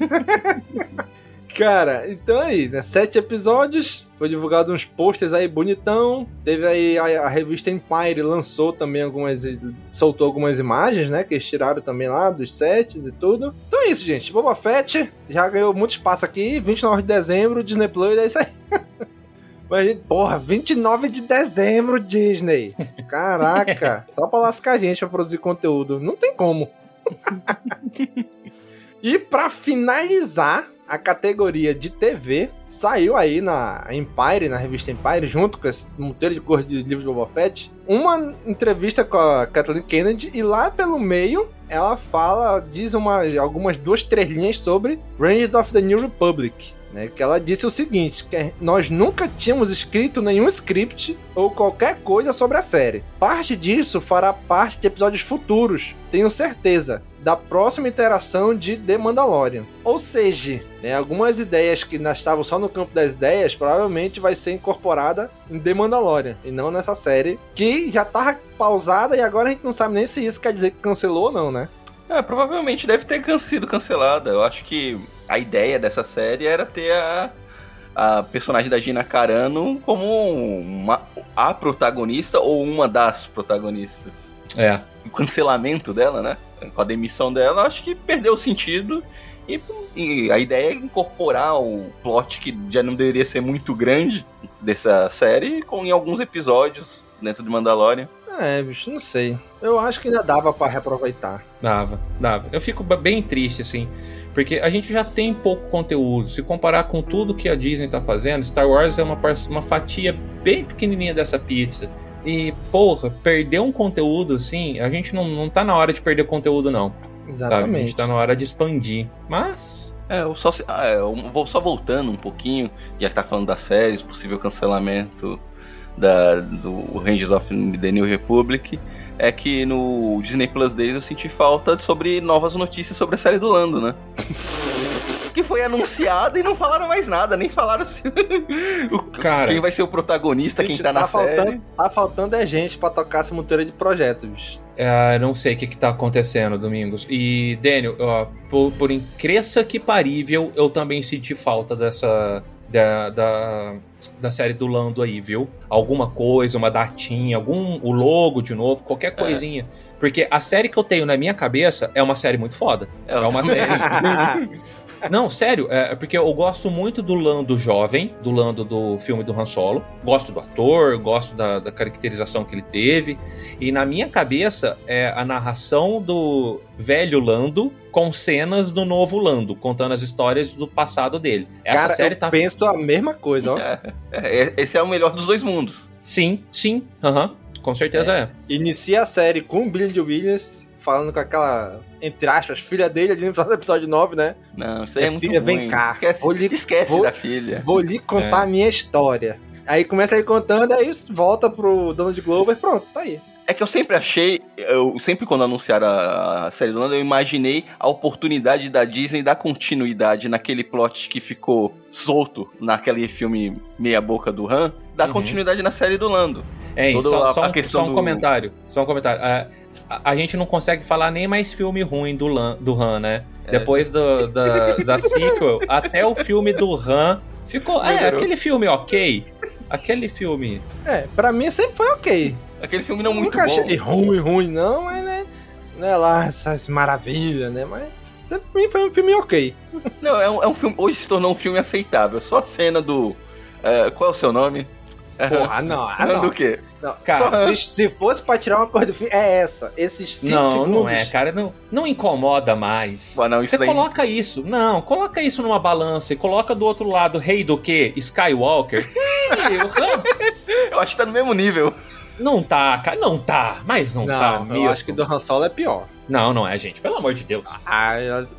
Cara, então é isso, né? Sete episódios, foi divulgado uns posters aí bonitão. Teve aí a, a revista Empire lançou também algumas. soltou algumas imagens, né? Que eles tiraram também lá dos sets e tudo. Então é isso, gente. Boba Fett já ganhou muito espaço aqui. 29 de dezembro, Disney Plus, é isso aí. Mas, porra, 29 de dezembro, Disney. Caraca, só pra lascar a gente pra produzir conteúdo. Não tem como. E pra finalizar a categoria de TV, saiu aí na Empire, na revista Empire, junto com esse monteiro de cor de livros de Boba Fett, uma entrevista com a Kathleen Kennedy e lá pelo meio ela fala, diz uma, algumas duas, três linhas sobre Rangers of the New Republic. Né, que ela disse o seguinte: que nós nunca tínhamos escrito nenhum script ou qualquer coisa sobre a série. Parte disso fará parte de episódios futuros, tenho certeza, da próxima interação de The Mandalorian. Ou seja, né, algumas ideias que ainda estavam só no campo das ideias, provavelmente vai ser incorporada em The Mandalorian, e não nessa série, que já tava pausada e agora a gente não sabe nem se isso quer dizer que cancelou ou não, né? É, provavelmente deve ter sido cancelada. Eu acho que a ideia dessa série era ter a, a personagem da Gina Carano como uma, a protagonista ou uma das protagonistas. É. O cancelamento dela, né? Com a demissão dela, acho que perdeu o sentido. E, e a ideia é incorporar o plot que já não deveria ser muito grande dessa série com em alguns episódios dentro de Mandalorian. É, bicho, não sei. Eu acho que ainda dava pra reaproveitar. Dava, dava. Eu fico bem triste, assim, porque a gente já tem pouco conteúdo. Se comparar com tudo que a Disney tá fazendo, Star Wars é uma, uma fatia bem pequenininha dessa pizza. E, porra, perder um conteúdo, assim, a gente não, não tá na hora de perder conteúdo, não. Sabe? A Exatamente. gente tá na hora de expandir. Mas, É, eu só, ah, é, eu vou só voltando um pouquinho, já que tá falando das séries, possível cancelamento da, do Rangers of the New Republic, é que no Disney Plus Days eu senti falta sobre novas notícias sobre a série do Lando, né? que foi anunciada e não falaram mais nada, nem falaram se... o- Cara. quem vai ser o protagonista, quem Bicho, tá na série. faltando, Tá faltando é gente pra tocar essa monteira de projetos, bicho. É, não sei o que, que tá acontecendo, Domingos. E, Daniel, ó, por, por incresça que parível, eu também senti falta dessa. Da, da, da série do Lando aí, viu? Alguma coisa, uma datinha, algum. O logo de novo, qualquer coisinha. Porque a série que eu tenho na minha cabeça é uma série muito foda. É uma série. Não, sério, é porque eu gosto muito do Lando jovem, do Lando do filme do Han Solo. Gosto do ator, gosto da, da caracterização que ele teve. E na minha cabeça é a narração do velho Lando com cenas do novo Lando, contando as histórias do passado dele. Essa Cara, série eu tá. penso a mesma coisa, ó. É, é, esse é o melhor dos dois mundos. Sim, sim, aham. Com certeza é. Inicia a série com o Billy Williams falando com aquela, entre aspas, filha dele ali no final do episódio 9, né? Não, isso aí é, É, muito filha, ruim. vem cá. Esquece, Vou lhe- esquece vou- da filha. Vou lhe contar É. a minha história. Aí começa ele contando, aí volta pro Donald Glover, pronto, tá aí. É que eu sempre achei, eu sempre quando anunciaram a série do Lando, eu imaginei a oportunidade da Disney dar continuidade naquele plot que ficou solto naquele filme meia boca do Han, dar Uhum. continuidade na série do Lando. É, Toda só, a- só a um, questão só um do- comentário. Só um comentário. A, a- a gente não consegue falar nem mais filme ruim do, Lan, do Han, né? É. Depois do, da, da sequel, até o filme do Han ficou. É, Melhorou. aquele filme ok. Aquele filme. É, pra mim sempre foi ok. Aquele filme não muito Nunca bom. achei ele ruim, ruim, não, mas né, não é lá essas maravilhas, né? Mas sempre pra mim foi um filme ok. Não, é um, é um filme, hoje se tornou um filme aceitável. Só a cena do... é, qual é o seu nome? É, Porra, não, ah, não. do quê? Não. Cara, Só- se fosse pra tirar uma coisa do filme, é essa. Esses 5 não, segundos. não é, cara. Não, não incomoda mais. Ah, não, isso Você daí... coloca isso. Não, coloca isso numa balança e coloca do outro lado, rei do quê? Skywalker. Eu acho que tá no mesmo nível. não tá, cara. Não tá. Mas não, Não, tá eu mesmo. acho que do Han Solo é pior. Não, não é, gente. Pelo amor de Deus. Ah,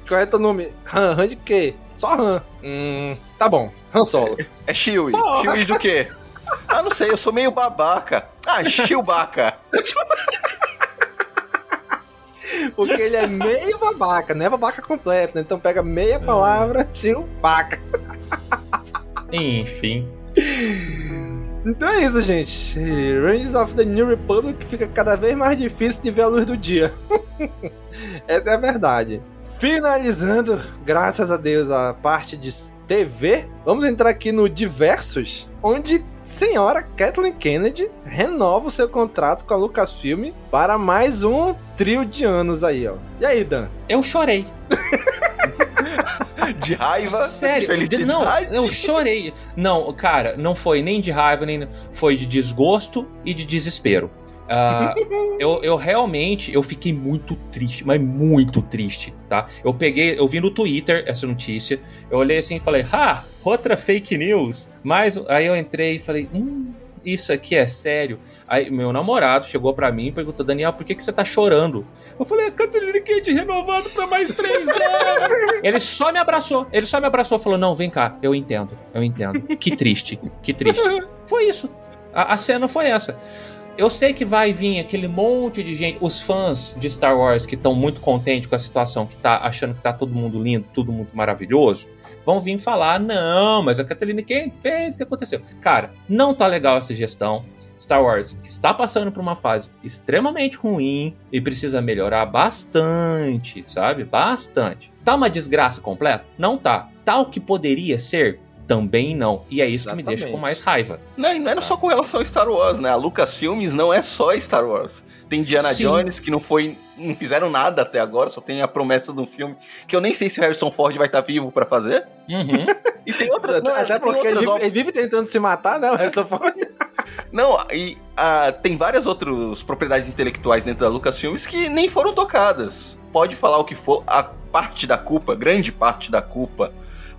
qual é teu nome? Han, Han de quê? Só Han. Hum, tá bom. Han Solo. É Chewie. Chewie do quê? Ah, não sei, eu sou meio babaca. Ah, Chewbacca. Porque ele é meio babaca, não é babaca completo, né? Então pega meia palavra, tira um baca. Enfim. Então é isso, gente. Rangers of the New Republic fica cada vez mais difícil de ver a luz do dia. Essa é a verdade. Finalizando, graças a Deus, a parte de TV, vamos entrar aqui no Diversos, onde senhora Kathleen Kennedy renova o seu contrato com a Lucasfilm para mais um trio de anos aí, ó. E aí, Dan? Eu chorei. De raiva. Sério, de não, eu chorei. Não, cara, não foi nem de raiva, nem foi de desgosto e de desespero. Ah, eu, eu realmente eu fiquei muito triste, mas muito triste, tá? Eu peguei, eu vi no Twitter essa notícia, eu olhei assim e falei, ah, outra fake news. Mas aí eu entrei e falei, hum, isso aqui é sério. Aí meu namorado chegou pra mim e perguntou, Daniel, por que, que você tá chorando? Eu falei, a Catherine Kate renovado pra mais três anos. ele só me abraçou, ele só me abraçou e falou, não, vem cá, eu entendo, eu entendo. Que triste, que triste. Foi isso. A, a cena foi essa. Eu sei que vai vir aquele monte de gente, os fãs de Star Wars que estão muito contentes com a situação, que tá achando que tá todo mundo lindo, tudo muito maravilhoso, vão vir falar: não, mas a Catherine quem fez, o que aconteceu? Cara, não tá legal essa gestão. Star Wars está passando por uma fase extremamente ruim e precisa melhorar bastante, sabe? Bastante. Tá uma desgraça completa? Não tá. Tá o que poderia ser? Também não. E é isso que me deixa com Exatamente. mais raiva. Não, e não era só com relação a Star Wars, né? A Lucasfilmes não é só Star Wars. Tem Indiana Sim. Jones, que não foi. não fizeram nada até agora, só tem a promessa de um filme que eu nem sei se o Harrison Ford vai estar vivo pra fazer. Uhum. E tem outras. Não, Até tem porque ele ele vive tentando se matar, né? O Harrison Ford. Não, e ah, tem várias outras propriedades intelectuais dentro da Lucasfilmes que nem foram tocadas. Pode falar o que for, a parte da culpa, grande parte da culpa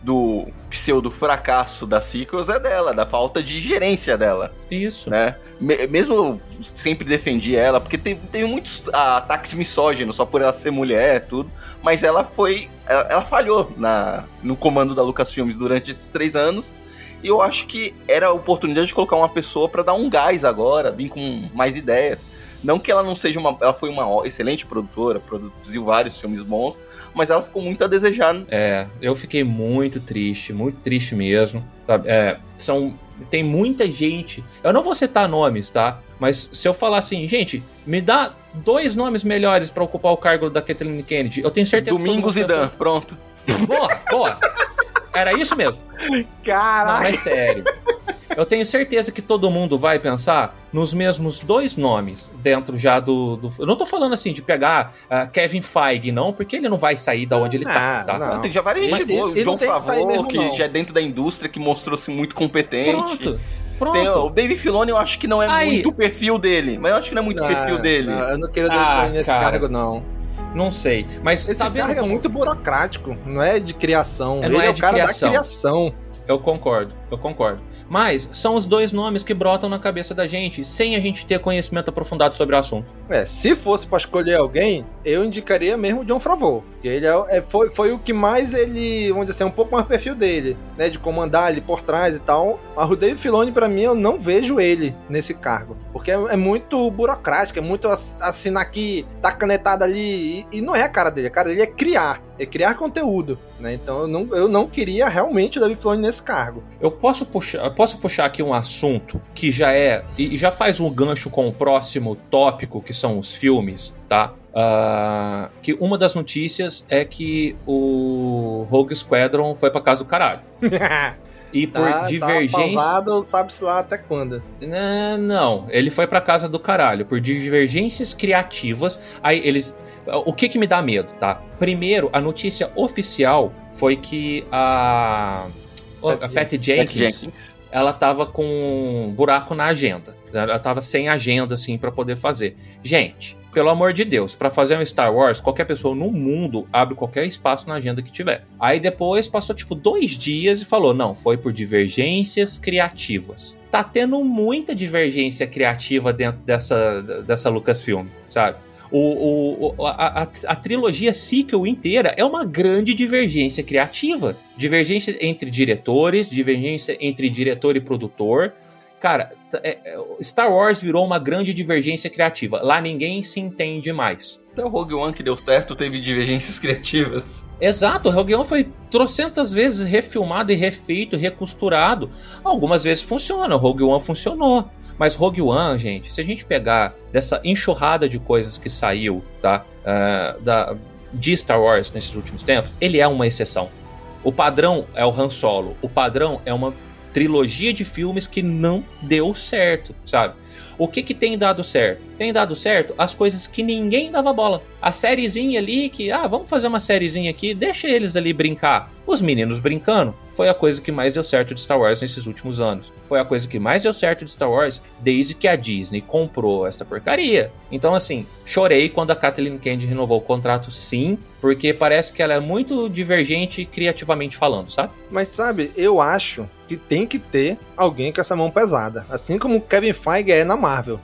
do pseudo fracasso da sequels é dela, da falta de gerência dela, Isso. né? Me- mesmo eu sempre defendi ela, porque tem, tem muitos ataques misóginos só por ela ser mulher, tudo, mas ela foi. Ela, ela falhou na, no comando da Lucasfilmes durante esses três anos. E eu acho que era a oportunidade de colocar uma pessoa pra dar um gás agora, vir com mais ideias. Não que ela não seja uma. Ela foi uma excelente produtora, produziu vários filmes bons, mas ela ficou muito a desejar. É, eu fiquei muito triste, muito triste mesmo. sabe? É, são, tem muita gente. Eu não vou citar nomes, tá? Mas se eu falar assim, gente, me dá dois nomes melhores pra ocupar o cargo da Kathleen Kennedy, eu tenho certeza Domingos que e todo mundo Dan, pronto. pensou, Boa, boa. Era isso mesmo. Não, Caralho! mas sério. Eu tenho certeza que todo mundo vai pensar nos mesmos dois nomes dentro já do. do- eu não tô falando assim de pegar ah, Kevin Feige, não, porque ele não vai sair da onde ele tá. Ah, tá? não. Não, tem já várias gente Ele- boa. O ele não John tem que Favreau, mesmo, que não. já é dentro da indústria, que mostrou-se muito competente. Pronto. Pronto. Tem o David Filoni, eu acho que não é Aí. muito o perfil dele. Mas eu acho que não é muito o perfil dele. não, eu não queria Ah, defender nesse cara. cargo, não. Não sei. Mas Esse tá vendo? cargo é muito burocrático, não é de criação. É, Ele não é é, o de cara criação. da criação. Eu concordo, eu concordo. Mas são os dois nomes que brotam na cabeça da gente sem a gente ter conhecimento aprofundado sobre o assunto. É, se fosse pra escolher alguém, eu indicaria mesmo o John Favreau. Que ele é, é- foi, foi o que mais ele, vamos dizer assim, um pouco mais perfil dele, né? De comandar ali por trás e tal. Mas o David Filoni, pra mim, eu não vejo ele nesse cargo. Porque é, é muito burocrático, é muito ass- assinar aqui, dar canetada ali. E, e não é a cara dele, a cara dele é criar. É criar conteúdo, né? Então eu não, eu não queria realmente o David Filoni nesse cargo. Eu posso puxar, eu posso puxar aqui um assunto que já é e já faz um gancho com o próximo tópico, que são os filmes, tá? Ah, que uma das notícias é que o Rogue Squadron foi pra casa do caralho. E por Tá- tá divergência. pausado, sabe-se lá até quando. Ah, Não, ele foi pra casa do caralho por divergências criativas. Aí eles. O que que me dá medo, tá? Primeiro, a notícia oficial foi que a. Patty a Patty Jenkins. Jenkins, Jenkins. ela tava com um buraco na agenda. Ela tava sem agenda, assim, pra poder fazer. Gente, pelo amor de Deus, pra fazer um Star Wars, qualquer pessoa no mundo abre qualquer espaço na agenda que tiver. Aí depois passou, tipo, dois dias e falou: não, foi por divergências criativas. Tá tendo muita divergência criativa dentro dessa, dessa Lucasfilm, sabe? O, o- a, a, a trilogia sequel inteira é uma grande divergência criativa. Divergência entre diretores, divergência entre diretor e produtor. Cara, é- é- Star Wars virou uma grande divergência criativa. Lá ninguém se entende mais. Até o Rogue One que deu certo teve divergências criativas. Exato, o Rogue One foi trocentas vezes refilmado e refeito, recosturado. Algumas vezes funciona, o Rogue One funcionou. Mas Rogue One, gente, se a gente pegar dessa enxurrada de coisas que saiu, tá? ah, da, de Star Wars nesses últimos tempos, ele é uma exceção. O padrão é o Han Solo. O padrão é uma trilogia de filmes que não deu certo, sabe? O que que tem dado certo? Tem dado certo as coisas que ninguém dava bola. A sériezinha ali que, ah, vamos fazer uma sériezinha aqui, deixa eles ali brincar. Os meninos brincando foi a coisa que mais deu certo de Star Wars nesses últimos anos. Foi a coisa que mais deu certo de Star Wars desde que a Disney comprou esta porcaria. Então, assim, chorei quando a Kathleen Kennedy renovou o contrato, sim, porque parece que ela é muito divergente criativamente falando, sabe? Mas sabe, eu acho que tem que ter alguém com essa mão pesada. Assim como Kevin Feige é na Marvel.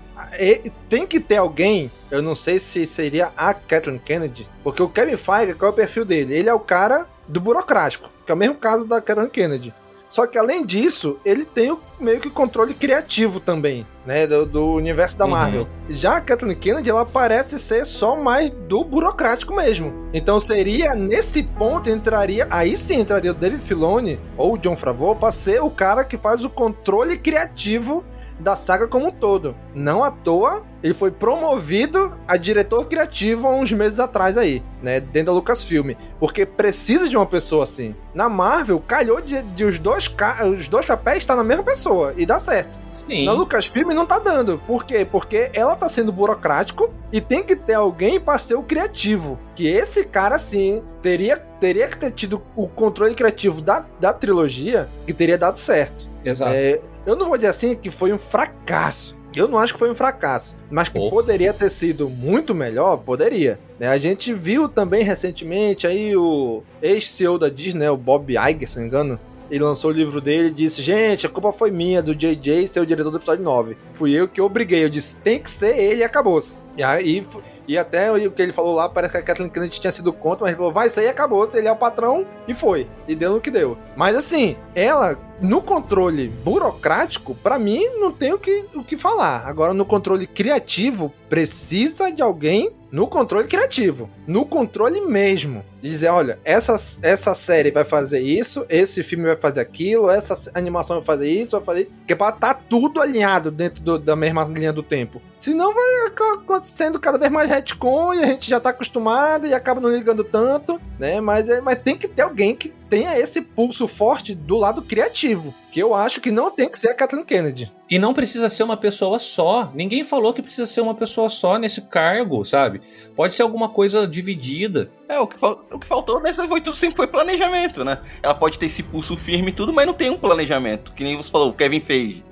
Tem que ter alguém, eu não sei se seria a Kathleen Kennedy, porque o Kevin Feige, qual é o perfil dele? Ele é o cara do burocrático, que é o mesmo caso da Kathleen Kennedy. Só que além disso, ele tem o, meio que controle criativo também, né? Do, do universo da Uhum. Marvel. Já a Kathleen Kennedy, ela parece ser só mais do burocrático mesmo. Então seria, nesse ponto, entraria. Aí sim entraria o David Filoni ou o John Favreau pra ser o cara que faz o controle criativo da saga como um todo. Não à toa, ele foi promovido a diretor criativo há uns meses atrás aí, né? Dentro da Lucasfilm. Porque precisa de uma pessoa assim. Na Marvel, calhou de, de os, dois os dois papéis estar na mesma pessoa. E dá certo. Sim. Na Lucasfilm não tá dando. Por quê? Porque ela tá sendo burocrático e tem que ter alguém pra ser o criativo. Que esse cara, sim, teria, teria que ter tido o controle criativo da, da trilogia que teria dado certo. Exato. É, eu não vou dizer assim que foi um fracasso. Eu não acho que foi um fracasso, mas que poderia ter sido muito melhor, poderia. né? A gente viu também recentemente aí o ex-CEO da Disney, né, o Bob Iger, se não me engano, ele lançou o livro dele e disse: Gente, a culpa foi minha do JJ ser o diretor do episódio 9. Fui eu que obriguei. Eu disse: Tem que ser ele e acabou-se. E aí. E até o que ele falou lá, parece que a Kathleen Kennedy tinha sido contra, mas ele falou, vai sair e acabou, ele é o patrão, e foi. E deu no que deu. Mas assim, ela, no controle burocrático, pra mim, não tem o que, o que falar. Agora, no controle criativo, precisa de alguém no controle criativo. No controle mesmo. Dizer, olha, essa, essa série vai fazer isso, esse filme vai fazer aquilo, essa animação vai fazer isso, vai fazer... Que é pra tá tudo alinhado dentro do- da mesma linha do tempo. Senão vai acontecendo cada vez mais retcon e a gente já tá acostumado e acaba não ligando tanto, né? Mas, é- mas tem que ter alguém que tenha esse pulso forte do lado criativo. Que eu acho que não tem que ser a Kathleen Kennedy. E não precisa ser uma pessoa só. Ninguém falou que precisa ser uma pessoa só nesse cargo, sabe? Pode ser alguma coisa dividida. É, o que, fal- o que faltou nessa foi tudo sempre foi planejamento, né? Ela pode ter esse pulso firme e tudo, mas não tem um planejamento. Que nem você falou, o Kevin Feige.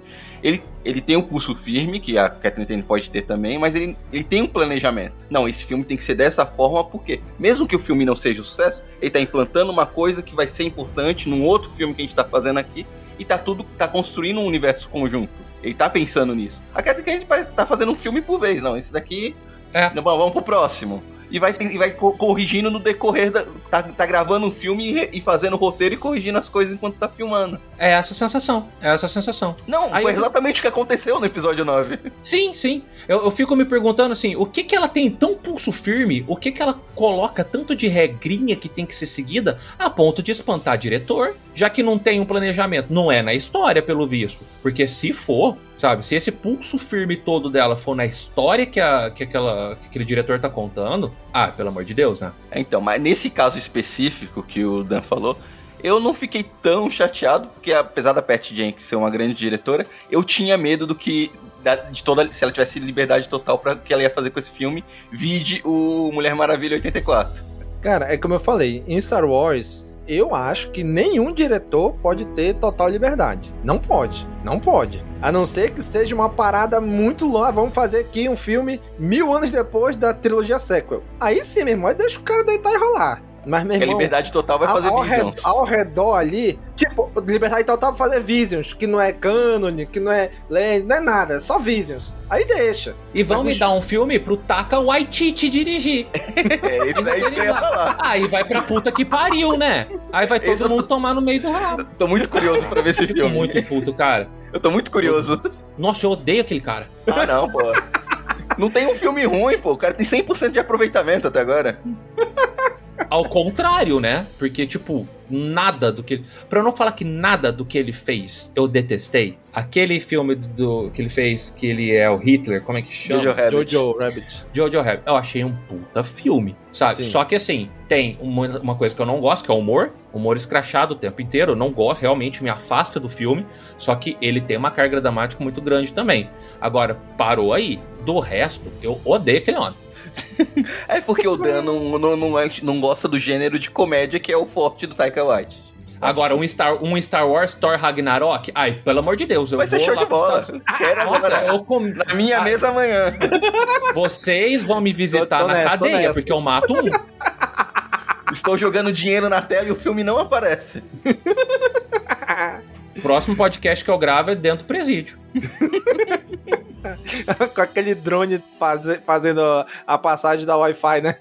Ele, ele tem um pulso firme, que a Kathleen Kennedy pode ter também, mas ele, ele tem um planejamento. Não, esse filme tem que ser dessa forma, porque mesmo que o filme não seja um sucesso, ele tá implantando uma coisa que vai ser importante num outro filme que a gente tá fazendo aqui, e tá tudo, tá construindo um universo conjunto. Ele tá pensando nisso. A parece que tá fazendo um filme por vez, não. Esse daqui É. não, vamos pro próximo. E vai, e vai co- corrigindo no decorrer da. Tá, tá gravando um filme e, e fazendo roteiro e corrigindo as coisas enquanto tá filmando. É essa a sensação. É essa a sensação. Não, Aí foi eu- exatamente o que aconteceu no episódio 9. Sim, sim. Eu, eu fico me perguntando assim, o que que ela tem tão pulso firme? O que que ela coloca tanto de regrinha que tem que ser seguida a ponto de espantar diretor? Já que não tem um planejamento. Não é na história, pelo visto. Porque se for, sabe, se esse pulso firme todo dela for na história que, a, que, aquela, que aquele diretor tá contando, ah, pelo amor de Deus, né? Então, mas nesse caso específico que o Dan falou, eu não fiquei tão chateado, porque apesar da Pat Jenkins ser uma grande diretora, eu tinha medo do que. da- de toda. Se ela tivesse liberdade total para que ela ia fazer com esse filme, vide o Mulher Maravilha 84. Cara, é como eu falei, em Star Wars, eu acho que nenhum diretor pode ter total liberdade. Não pode, não pode. A não ser que seja uma parada muito longa. Vamos fazer aqui um filme mil anos depois da trilogia sequel. Aí sim, meu irmão, deixa o cara deitar e rolar. Mas, meu Porque a irmão, liberdade total vai fazer ao, Visions. redor, ao redor ali, tipo, liberdade total pra fazer Visions, que não é canon, que não é Land, não é nada, é só Visions. Aí deixa. E vão me dar um filme pro Taka Waititi dirigir. É isso é isso que eu ia falar. Aí vai pra puta que pariu, né? Aí vai todo Esse eu tô- mundo tomar no meio do rabo. Tô muito curioso pra ver esse filme. muito puto, cara. Eu tô muito curioso. Nossa, eu odeio aquele cara. Ah, não, pô. Não tem um filme ruim, pô. O cara tem 100% de aproveitamento até agora. Ao contrário, né? Porque, tipo, nada do que ele. Pra eu não falar que nada do que ele fez eu detestei, aquele filme do que ele fez, que ele é o Hitler, como é que chama? Jojo Rabbit. Jojo Rabbit. Jojo Rabbit. Eu achei um puta filme, sabe? Sim. Só que assim, tem uma, uma coisa que eu não gosto, que é o humor. Humor escrachado o tempo inteiro. Eu não gosto, realmente me afasta do filme. Só que ele tem uma carga dramática muito grande também. Agora, parou aí. Do resto, eu odeio aquele homem. É porque o Dan não, não, não, é- não gosta do gênero de comédia que é o forte do Taika Waititi. Agora, um Star, um Star Wars Thor Ragnarok, ai, pelo amor de Deus, eu Vai ser vou show lá de bola. Quero Nossa, agora. eu com... Na minha Ah, mesa amanhã. Vocês vão me visitar Tô- tô na nessa, cadeia, porque eu mato um. Estou jogando dinheiro na tela e o filme não aparece. O próximo podcast que eu gravo é dentro do presídio. Com aquele drone faze- fazendo a passagem da Wi-Fi, né?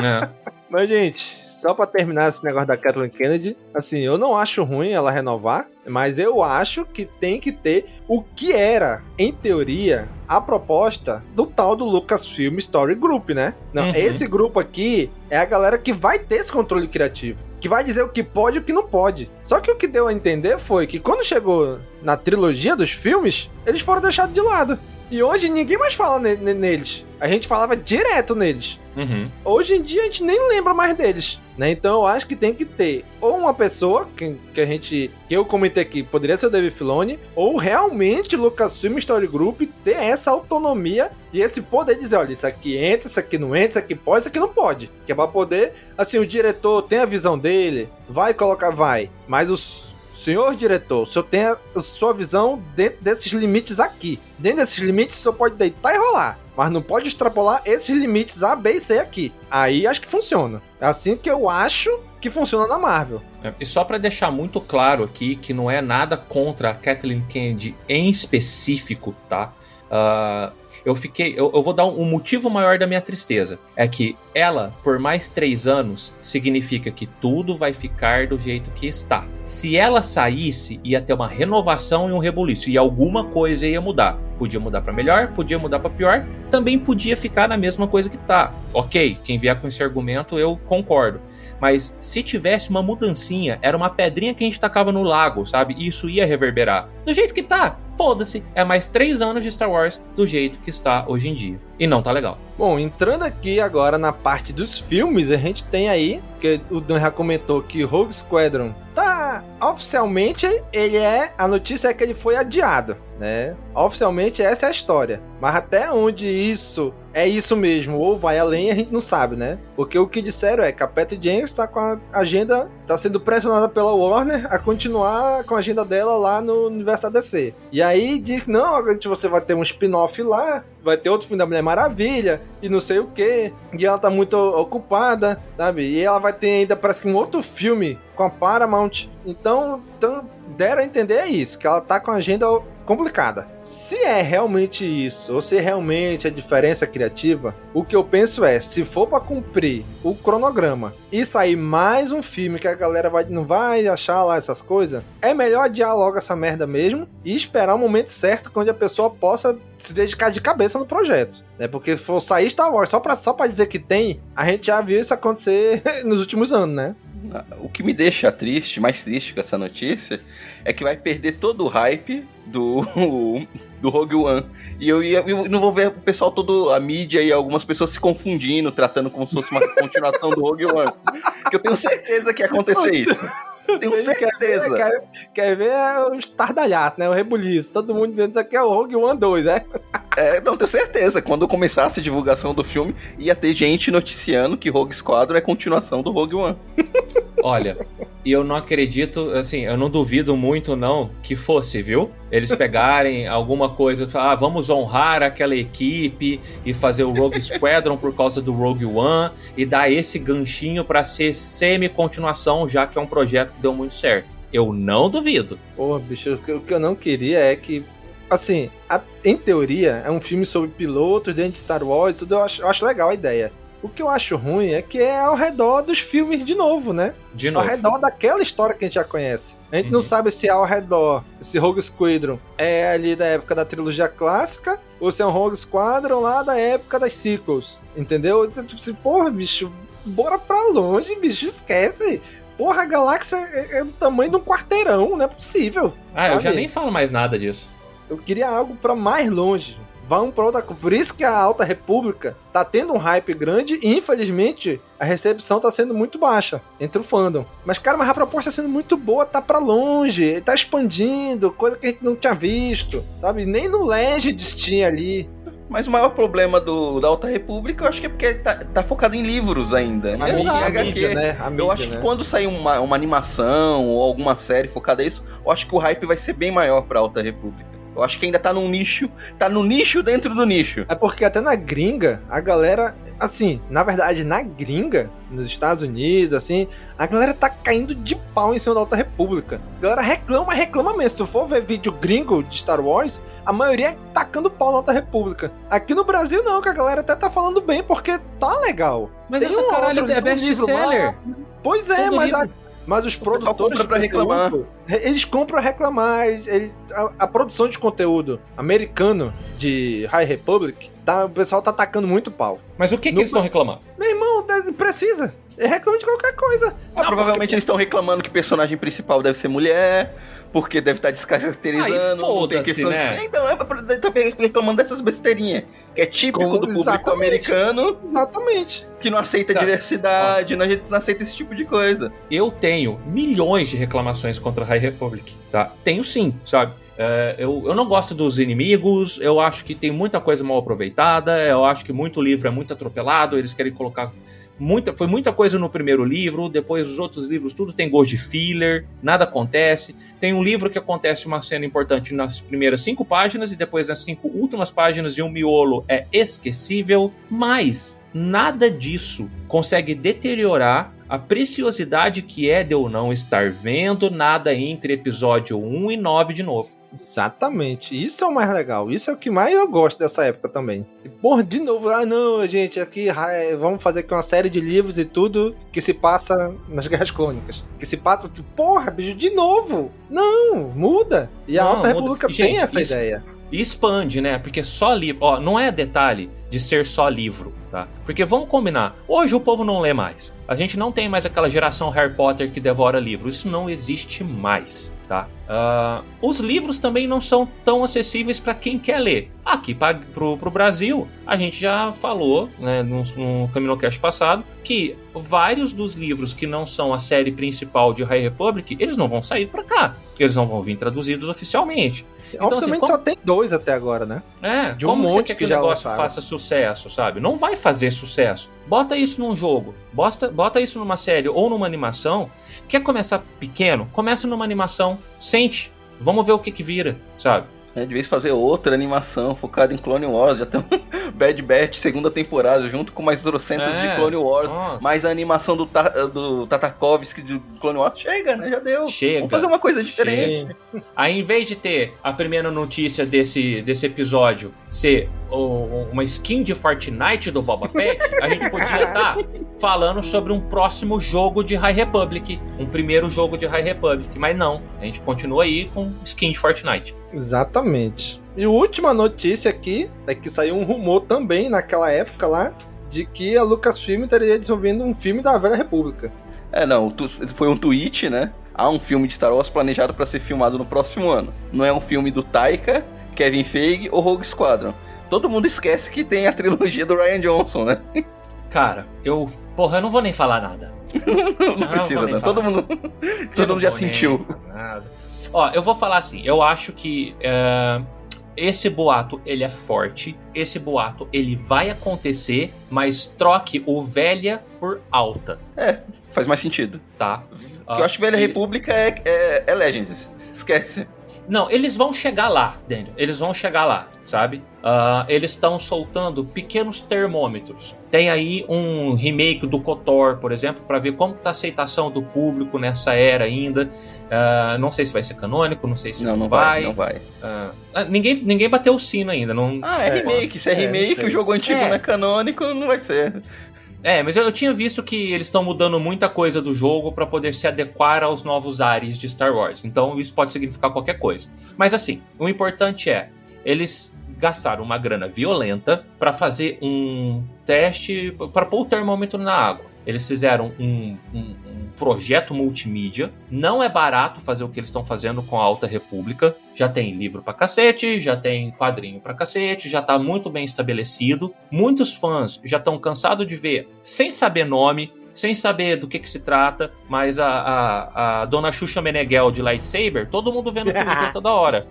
né? Mas, gente, só pra terminar esse negócio da Kathleen Kennedy, assim, eu não acho ruim ela renovar, mas eu acho que tem que ter o que era, em teoria, a proposta do tal do Lucasfilm Story Group, né? Não, Uhum. esse grupo aqui é a galera que vai ter esse controle criativo, que vai dizer o que pode e o que não pode. Só que o que deu a entender foi que quando chegou na trilogia dos filmes, eles foram deixados de lado. E hoje ninguém mais fala ne- ne- neles. A gente falava direto neles. Uhum. Hoje em dia a gente nem lembra mais deles, né? Então eu acho que tem que ter ou uma pessoa que, que a gente, que eu comentei aqui, poderia ser o David Filoni, ou realmente o Lucasfilm Story Group ter essa autonomia e esse poder de dizer, olha, isso aqui entra, isso aqui não entra, isso aqui pode, isso aqui não pode. Que é pra poder, assim, o diretor tem a visão dele, vai colocar, vai, mas os senhor diretor, o senhor tem a sua visão dentro desses limites aqui. Dentro desses limites, o senhor pode deitar e rolar. Mas não pode extrapolar esses limites A, B e C aqui. Aí acho que funciona. É assim que eu acho que funciona na Marvel. É, E só pra deixar muito claro aqui que não é nada contra a Kathleen Kennedy em específico, tá? Ah, eu fiquei. Eu, eu vou dar um, motivo maior da minha tristeza. É que ela, por mais três anos, significa que tudo vai ficar do jeito que está. Se ela saísse, ia ter uma renovação e um rebuliço. E alguma coisa ia mudar. Podia mudar pra melhor, podia mudar pra pior, também podia ficar na mesma coisa que tá. Ok, quem vier com esse argumento eu concordo. Mas se tivesse uma mudancinha, era uma pedrinha que a gente tacava no lago, sabe? E isso ia reverberar. Do jeito que tá, foda-se. É mais três anos de Star Wars do jeito que está hoje em dia. E não tá legal. Bom, entrando aqui agora na parte dos filmes, a gente tem aí, que o Dan já comentou que Rogue Squadron tá oficialmente ele é a notícia é que ele foi adiado, né? Oficialmente essa é a história. Mas até onde isso é isso mesmo ou vai além, a gente não sabe, né? Porque o que disseram é que a Patty Jenkins tá com a agenda, tá sendo pressionada pela Warner a continuar com a agenda dela lá no universo da DC. E aí diz que não, a gente- você vai ter um spin-off lá, vai ter outro filme da Mulher Maravilha e não sei o que. E ela tá muito ocupada, sabe? E ela vai ter ainda, parece que um outro filme com a Paramount. Então, então deram a entender isso, que ela tá com a agenda complicada. Se é realmente isso, ou se realmente é diferença criativa, o que eu penso é, se for pra cumprir o cronograma e sair mais um filme que a galera vai, não vai achar lá essas coisas, é melhor adiar logo essa merda mesmo e esperar o momento certo onde a pessoa possa se dedicar de cabeça no projeto. Né? Porque for sair Star Wars só pra, só dizer que tem, a gente já viu isso acontecer nos últimos anos, né? O que me deixa triste, mais triste com essa notícia, é que vai perder todo o hype do, do Rogue One. E eu, ia, eu não vou ver o pessoal todo, a mídia e algumas pessoas se confundindo, tratando como se fosse uma continuação do Rogue One. Que eu tenho certeza que ia acontecer isso. Tenho certeza. Quer, quer, quer ver é o estardalhaço, né? O rebuliço. Todo mundo dizendo isso aqui é o Rogue One 2, é? É, não, tenho certeza. Quando começasse a divulgação do filme, ia ter gente noticiando que Rogue Squadron é continuação do Rogue One. Olha, e eu não acredito, assim, eu não duvido muito não que fosse, viu? Eles pegarem alguma coisa e falar, ah, vamos honrar aquela equipe e fazer o Rogue Squadron por causa do Rogue One e dar esse ganchinho pra ser semi-continuação, já que é um projeto que deu muito certo. Eu não duvido. Porra, bicho, o que eu não queria é que. Assim, a- em teoria, é um filme sobre pilotos dentro de Star Wars tudo. Eu acho, eu acho legal a ideia. O que eu acho ruim é que é ao redor dos filmes de novo, né? De Ao novo. redor daquela história que a gente já conhece. A gente não Uhum. sabe se é ao redor, esse Rogue Squadron é ali da época da trilogia clássica, ou se é um Rogue Squadron lá da época das sequels. Entendeu? Então, Tipo assim, porra, bicho, bora pra longe, bicho, esquece. Porra, a galáxia é, é do tamanho de um quarteirão, não é possível. Ah, eu já sabe? nem falo mais nada disso. Eu queria algo pra mais longe. Vamos pra outra coisa. Por isso que a Alta República tá tendo um hype grande e, infelizmente, a recepção tá sendo muito baixa entre o fandom. Mas, cara, mas a proposta tá sendo muito boa, tá pra longe, tá expandindo, coisa que a gente não tinha visto, sabe? Nem no Legends tinha ali. Mas o maior problema do, da Alta República, eu acho que é porque tá, tá focado em livros ainda, A mídia, a HQ. mídia, né? A mídia, eu acho né? que quando sair uma, uma animação ou alguma série focada nisso, eu acho que o hype vai ser bem maior pra Alta República. Eu acho que ainda tá num nicho, tá no nicho dentro do nicho. É porque até na gringa, a galera, assim, na verdade, na gringa, nos Estados Unidos, assim, a galera tá caindo de pau em cima da Alta República. A galera reclama, reclama mesmo. Se tu for ver vídeo gringo de Star Wars, a maioria é tacando pau na Alta República. Aqui no Brasil não, que a galera até tá falando bem, porque tá legal. Mas Tem essa um caralho outro é best-seller. Pois é, Todo mas, a-. mas os produtores de reclamar. Eles compram a reclamar. ele- a, a produção de conteúdo americano de High Republic, tá, o pessoal tá atacando muito pau. Mas o que, que Não eles estão reclamando? Meu irmão, deve- precisa. Ele reclama de qualquer coisa. Ah, provavelmente eles estão reclamando que o personagem principal deve ser mulher, porque deve estar descaracterizando. Ai, não tem questão né? de... Então, é pra- também reclamando dessas besteirinhas. Que é típico Com- do público exatamente. americano Exatamente. que não aceita Sabe? diversidade, não, não aceita esse tipo de coisa. Eu tenho milhões de reclamações contra a High Republic, tá? Tenho sim, sabe? É, eu, eu não gosto dos inimigos, eu acho que tem muita coisa mal aproveitada, eu acho que muito livro é muito atropelado, eles querem colocar muita, foi muita coisa no primeiro livro, depois os outros livros tudo tem gosto de filler, nada acontece. Tem um livro que acontece uma cena importante nas primeiras cinco páginas e depois nas cinco últimas páginas e um miolo é esquecível, mas nada disso consegue deteriorar a preciosidade que é de eu não estar vendo nada entre episódio 1 e 9 de novo. Exatamente. Isso é o mais legal. Isso é o que mais eu gosto dessa época também. E, porra, de novo, ah, não, gente, aqui é, vamos fazer aqui uma série de livros e tudo que se passa nas Guerras Clônicas. Que se passa, porra, bicho, de novo. Não, muda. E a Não, Alta muda. República Gente, tem essa isso- ideia. E expande, né? Porque só livro. Ó, não é detalhe de ser só livro, tá? Porque vamos combinar. Hoje o povo não lê mais. A gente não tem mais aquela geração Harry Potter que devora livro. Isso não existe mais, tá? Ah, os livros também não são tão acessíveis para quem quer ler. Aqui pro, pro Brasil, a gente já falou, né, no, no Caminocast passado, que vários dos livros que não são a série principal de High Republic, eles não vão sair pra cá. Eles não vão vir traduzidos oficialmente. Então, Oficialmente assim, só tem dois até agora, né? É, De um como monte que, que o negócio lançaram. faça sucesso, sabe? Não vai fazer sucesso. Bota isso num jogo, bota, bota isso numa série ou numa animação. Quer começar pequeno? Começa numa animação, sente, vamos ver o que que vira, sabe? É, de vez fazer outra animação focada em Clone Wars, já tem um Bad Batch segunda temporada, junto com mais trocentas É, de Clone Wars, nossa. mais a animação do, Ta do Tartakovsky de Clone Wars. Chega, né? Já deu. Chega. Vamos fazer uma coisa diferente. Aí, em vez de ter a primeira notícia desse, desse episódio ser o- uma skin de Fortnite do Boba Fett, a gente podia estar falando sobre um próximo jogo de High Republic, um primeiro jogo de High Republic, mas não, a gente continua aí com skin de Fortnite. Exatamente. E a última notícia aqui é que saiu um rumor também naquela época lá de que a Lucasfilm estaria desenvolvendo um filme da Velha República. É, não, foi um tweet, né? Há um filme de Star Wars planejado para ser filmado no próximo ano. Não é um filme do Taika, Kevin Feige ou Rogue Squadron. Todo mundo esquece que tem a trilogia do Ryan Johnson, né? Cara, eu. Porra, eu não vou nem falar nada. Não, precisa, vou nem não. Todo mundo, Eu todo não mundo já sentiu. Ó, eu vou falar assim, eu acho que é, esse boato ele é forte, esse boato ele vai acontecer, mas troque o velha por alta, Faz mais sentido. tá? Que eu acho que Velha e- República é, é, é Legends. Esquece. Não, eles vão chegar lá, Daniel. Eles vão chegar lá, sabe? Ah, eles estão soltando pequenos termômetros. Tem aí um remake do KOTOR, por exemplo, para ver como tá a aceitação do público nessa era ainda. Ah, não sei se vai ser canônico, não sei se Não, não vai, não vai. Ah, ah, ninguém, ninguém bateu o sino ainda. Não... Ah, é, É. remake. Se é É, remake, não sei. o jogo antigo É. não é canônico, não vai ser. É, mas eu, eu tinha visto que eles estão mudando muita coisa do jogo para poder se adequar aos novos ares de Star Wars. Então isso pode significar qualquer coisa. Mas assim, o importante é eles gastaram uma grana violenta para fazer um teste para pôr o termômetro na água. Eles fizeram um, um- um projeto multimídia. Não é barato fazer o que eles estão fazendo com a Alta República. Já tem livro pra cacete, já tem quadrinho pra cacete, já tá muito bem estabelecido. Muitos fãs já estão cansados de ver sem saber nome, sem saber do que, que se trata, mas a, a, a dona Xuxa Meneghel de Lightsaber, todo mundo vendo o Twitter toda hora.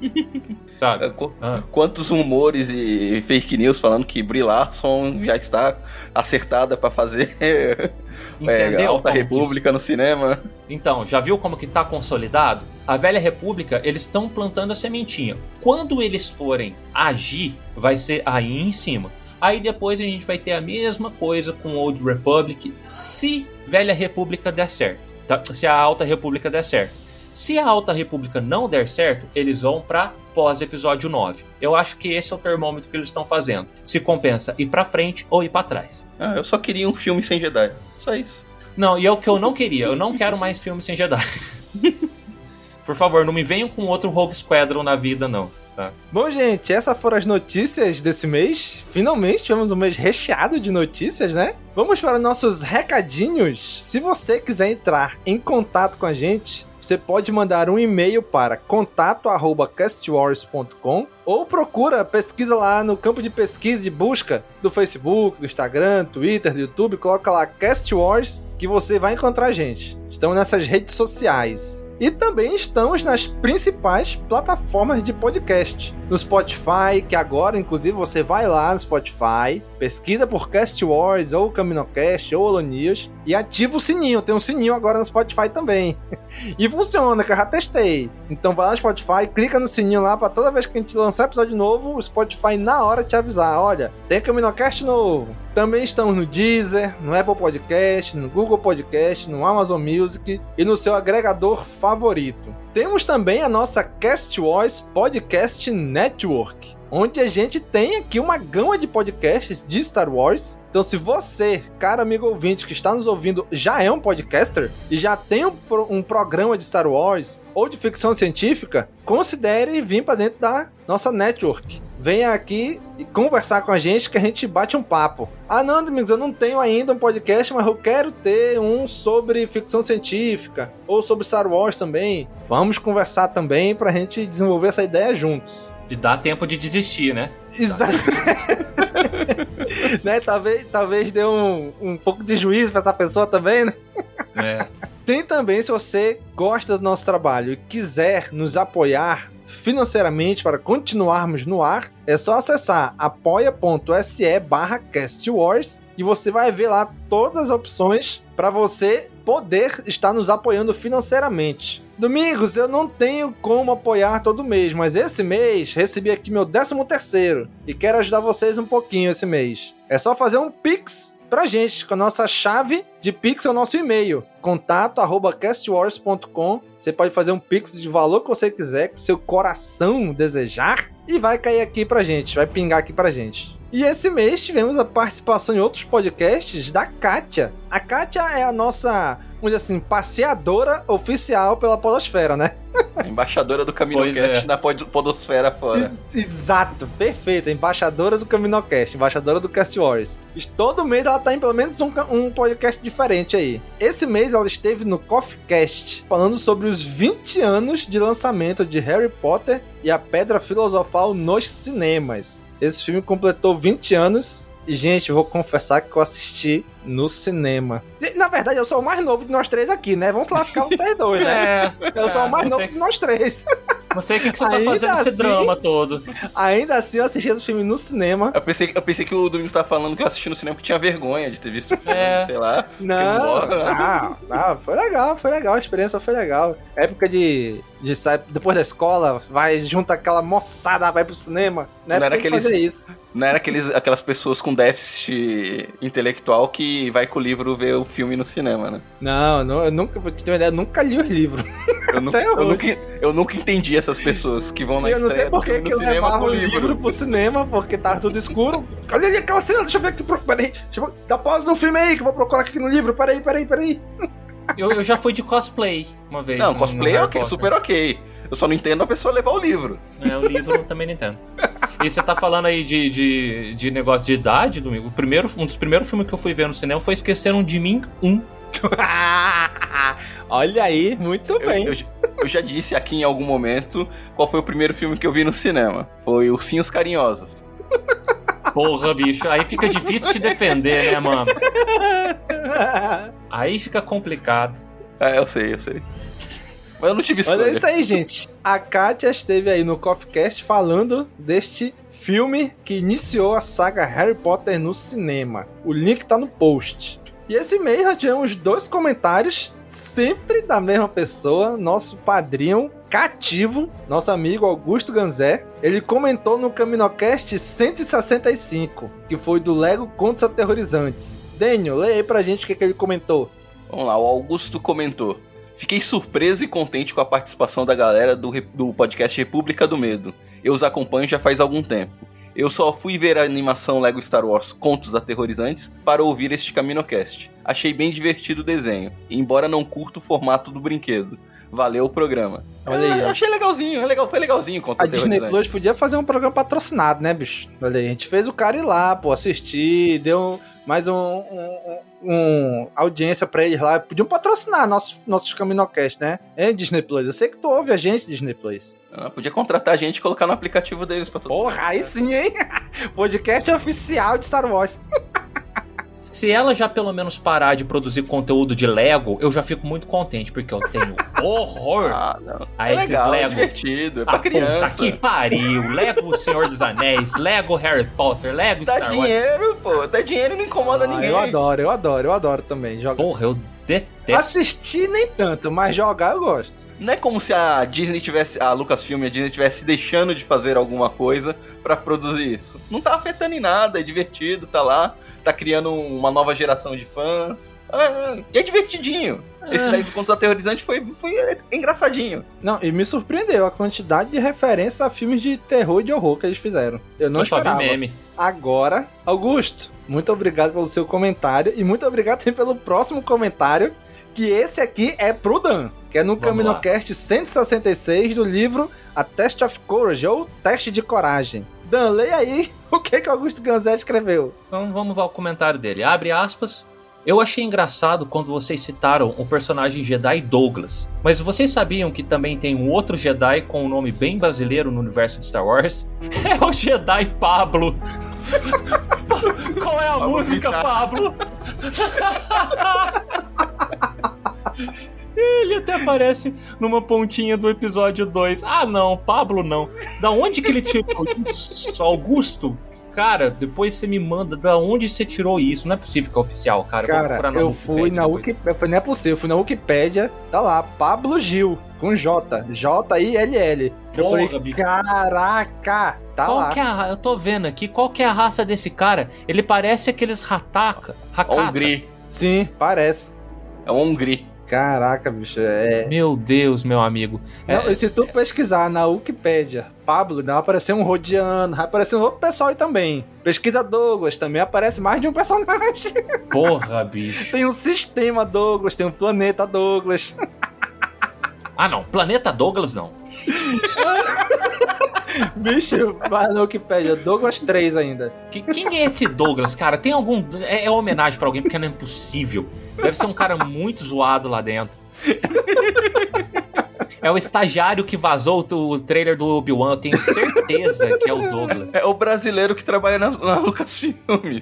Sabe? É, qu- Ah. Quantos rumores e fake news falando que Brie Larson já está acertada pra fazer é, Entendeu? Alta como que- República no cinema? Então, já viu como que tá consolidado? A velha república, eles estão plantando a sementinha. Quando eles forem agir, vai ser aí em cima. Aí depois a gente vai ter a mesma coisa com Old Republic, se velha república der certo. tá? Se a alta república der certo. Se a alta república não der certo, eles vão pra pós episódio 9. Eu acho que esse é o termômetro que eles estão fazendo. Se compensa ir pra frente ou ir pra trás. Ah, eu só queria um filme sem Jedi. Só isso. Não, e é o que eu não queria. Eu não quero mais filmes sem Jedi. Por favor, não me venham com outro Rogue Squadron na vida, não. Tá? Bom, gente, essas foram as notícias desse mês. Finalmente tivemos um mês recheado de notícias, né? Vamos para nossos recadinhos. Se você quiser entrar em contato com a gente, você pode mandar um e-mail para contato@castwars.com ou procura, pesquisa lá no campo de pesquisa e busca do Facebook, do Instagram, Twitter, do YouTube, coloca lá Cast Wars que você vai encontrar a gente. Estamos nessas redes sociais. E também estamos nas principais plataformas de podcast. No Spotify, que agora, inclusive, você vai lá no Spotify, pesquisa por Cast Wars, ou Caminocast, ou Olonias, e ativa o sininho. Tem um sininho agora no Spotify também. e funciona, que eu já testei. Então vai lá no Spotify, clica no sininho lá, para toda vez que a gente lançar episódio novo, o Spotify na hora te avisar. Olha, tem Caminocast novo. Também estamos no Deezer, no Apple Podcast, no Google Podcast, no Amazon Music e no seu agregador favorito. Temos também a nossa Cast Voice Podcast Network, onde a gente tem aqui uma gama de podcasts de Star Wars. Então, se você, cara amigo ouvinte que está nos ouvindo, já é um podcaster e já tem um, um programa de Star Wars ou de ficção científica, considere vir para dentro da nossa network venha aqui e conversar com a gente que a gente bate um papo. Ah, não, Domingos, eu não tenho ainda um podcast, mas eu quero ter um sobre ficção científica ou sobre Star Wars também. Vamos conversar também pra gente desenvolver essa ideia juntos. E dá tempo de desistir, né? Exato. né? Talvez, talvez dê um, um pouco de juízo pra essa pessoa também, né? É. Tem também, se você gosta do nosso trabalho e quiser nos apoiar financeiramente para continuarmos no ar, é só acessar apoia.se barra castwars e você vai ver lá todas as opções para você poder estar nos apoiando financeiramente. Domingos, eu não tenho como apoiar todo mês, mas esse mês recebi aqui meu 13 terceiro e quero ajudar vocês um pouquinho esse mês. É só fazer um Pix pra gente, com a nossa chave de Pix é o nosso e-mail, contato arroba castwars.com. Você pode fazer um Pix de valor que você quiser, que seu coração desejar, e vai cair aqui pra gente, vai pingar aqui pra gente. E esse mês tivemos a participação em outros podcasts da Kátia. A Kátia é a nossa, vamos dizer assim, passeadora oficial pela podosfera, né? Embaixadora do Caminocast é. na pod podosfera fora. Ex- Exato, perfeito. Embaixadora do Caminocast, embaixadora do Cast Wars. Todo mês ela tá em pelo menos um, um podcast diferente aí. Esse mês ela esteve no Coffee Cast, falando sobre os 20 anos de lançamento de Harry Potter e a Pedra Filosofal nos cinemas. Esse filme completou 20 anos e, gente, vou confessar que eu assisti no cinema. Na verdade, eu sou o mais novo de nós três aqui, né? Vamos lascar vocês dois, né? É, Eu sou o mais novo sei, de nós três. não sei o que, que você tá Ainda fazendo esse assim- drama todo. Ainda assim, eu assisti esse filme no cinema. Eu pensei, eu pensei que o Domingos tava falando que eu assisti no cinema porque tinha vergonha de ter visto o filme, É. sei lá. Não, não, não, foi legal, foi legal, a experiência foi legal. Época de, de sair depois da escola, vai junta aquela moçada, vai pro cinema. Né? Não era que aqueles- fazer isso. Não era aqueles, aquelas pessoas com déficit intelectual que vai com o livro ver o filme no cinema, né? Não, não, eu nunca, pra te ter uma ideia, eu nunca li os livros. Eu, eu, nunca, eu nunca entendi essas pessoas que vão na eu não estreia do filme no eu cinema com o livro. livro. pro cinema, porque tava tudo escuro. Olha ali aquela cena, deixa eu ver aqui, peraí, deixa eu, dá pausa no filme aí, que eu vou procurar aqui no livro, peraí, peraí, peraí. Eu, eu já fui de cosplay uma vez. Não, no- cosplay no é ok, super ok. Eu só não entendo a pessoa levar o livro. É, o livro eu também não entendo. E você tá falando aí de, de, de negócio de idade, Domingo? O primeiro, um dos primeiros filmes que eu fui ver no cinema foi Esqueceram de Mim 1. Olha aí, muito Eu, bem. eu, eu já disse aqui em algum momento qual foi o primeiro filme que eu vi no cinema. Foi Ursinhos Carinhosos. Porra, bicho, aí fica difícil te defender, né, mano? Aí fica complicado. É, eu sei, eu sei. Mas eu não tive escolha. Olha isso aí, gente. A Kátia esteve aí no CoffeeCast falando deste filme que iniciou a saga Harry Potter no cinema. O link tá no post. E esse mês nós tivemos dois comentários, sempre da mesma pessoa, nosso padrinho cativo, nosso amigo Augusto Ganzé. Ele comentou no Caminocast 165, que foi do Lego Contos Aterrorizantes. Daniel, leia aí pra gente o que, que ele comentou. Vamos lá, o Augusto comentou. Fiquei surpreso e contente com a participação da galera do, do podcast República do Medo. Eu os acompanho já faz algum tempo. Eu só fui ver a animação Lego Star Wars Contos Aterrorizantes para ouvir este Caminocast. Achei bem divertido o desenho, embora não curto o formato do brinquedo. Valeu o programa. Olha aí, ó. achei legalzinho, é legal, foi legalzinho contra A Disney Plus podia fazer um programa patrocinado, né, bicho? Olha aí, a gente fez o cara ir lá, pô, assistir, deu mais um, um- um- audiência pra eles lá. Podiam patrocinar nossos, nossos Caminocast, né? É, Disney Plus. Eu sei que tu ouve a gente, Disney Plus. Ah, podia contratar a gente e colocar no aplicativo deles pra todo mundo. Porra, aí sim, hein? Podcast oficial de Star Wars. Se ela já pelo menos parar de produzir conteúdo de Lego, eu já fico muito contente, porque eu tenho horror Ah, não. a é esses legal, é Lego. divertido, é pra Ah, criança. Puta que pariu! Lego Senhor dos Anéis, Lego Harry Potter, Lego Dá Star Wars. dinheiro, pô. Dá dinheiro e não incomoda Ah, ninguém. Eu adoro, eu adoro, eu adoro também. Jogar. Porra, eu detesto. Assistir nem tanto, mas jogar eu gosto. Não é como se a Disney tivesse, a Lucasfilm e a Disney tivesse deixando de fazer alguma coisa pra produzir isso. Não tá afetando em nada, é divertido, tá lá, tá criando uma nova geração de fãs. Ah, e é divertidinho. Esse daí do Contos Aterrorizantes foi, foi engraçadinho. Não, e me surpreendeu a quantidade de referências a filmes de terror e de horror que eles fizeram. Eu não eu só vi esperava. meme. Agora, Augusto, muito obrigado pelo seu comentário e muito obrigado também pelo próximo comentário, que esse aqui é pro Dan, que é no CaminoCast 166 do livro A Test of Courage, ou Teste de Coragem. Dan, leia aí o que que Augusto Ganzé escreveu. Então vamos ao comentário dele. Abre aspas. Eu achei engraçado quando vocês citaram o personagem Jedi Douglas. Mas vocês sabiam que também tem um outro Jedi com um nome bem brasileiro no universo de Star Wars? É o Jedi Pablo. Qual é a Pablo música, Vittar. Pablo? Ele até aparece numa pontinha do episódio 2. Ah, não, Pablo não. Da onde que ele tirou isso? Augusto? Cara, depois você me manda da onde você tirou isso. Não é possível que é oficial, cara. Cara, eu Wikipedia fui na depois. Wikipédia, não é possível, eu fui na Wikipédia, tá lá, Pablo Gil, com J, J-I-L-L. Eu Porra, falei, bicho. caraca, tá Qual lá. que é a Eu tô vendo aqui, qual que é a raça desse cara? Ele parece aqueles rataca. É Hakata. Hungry. Sim, parece. É um Hungry. Caraca, bicho, é... Meu Deus, meu amigo. É, Não, e se tu pesquisar na Wikipédia, Pablo, não vai aparecer um Rodiano, vai aparecer um outro pessoal aí também. Pesquisa Douglas, também aparece mais de um personagem. Porra, bicho. tem um sistema Douglas, tem um planeta Douglas. Ah, não. Planeta Douglas, não. bicho, vai na Wikipédia, Douglas 3 ainda. Que- quem é esse Douglas, cara? Tem algum. É, é homenagem pra alguém, porque não é impossível. Deve ser um cara muito zoado lá dentro. É o estagiário que vazou o, o trailer do Obi-Wan, eu tenho certeza que é o Douglas. É o brasileiro que trabalha na, na Lucasfilm.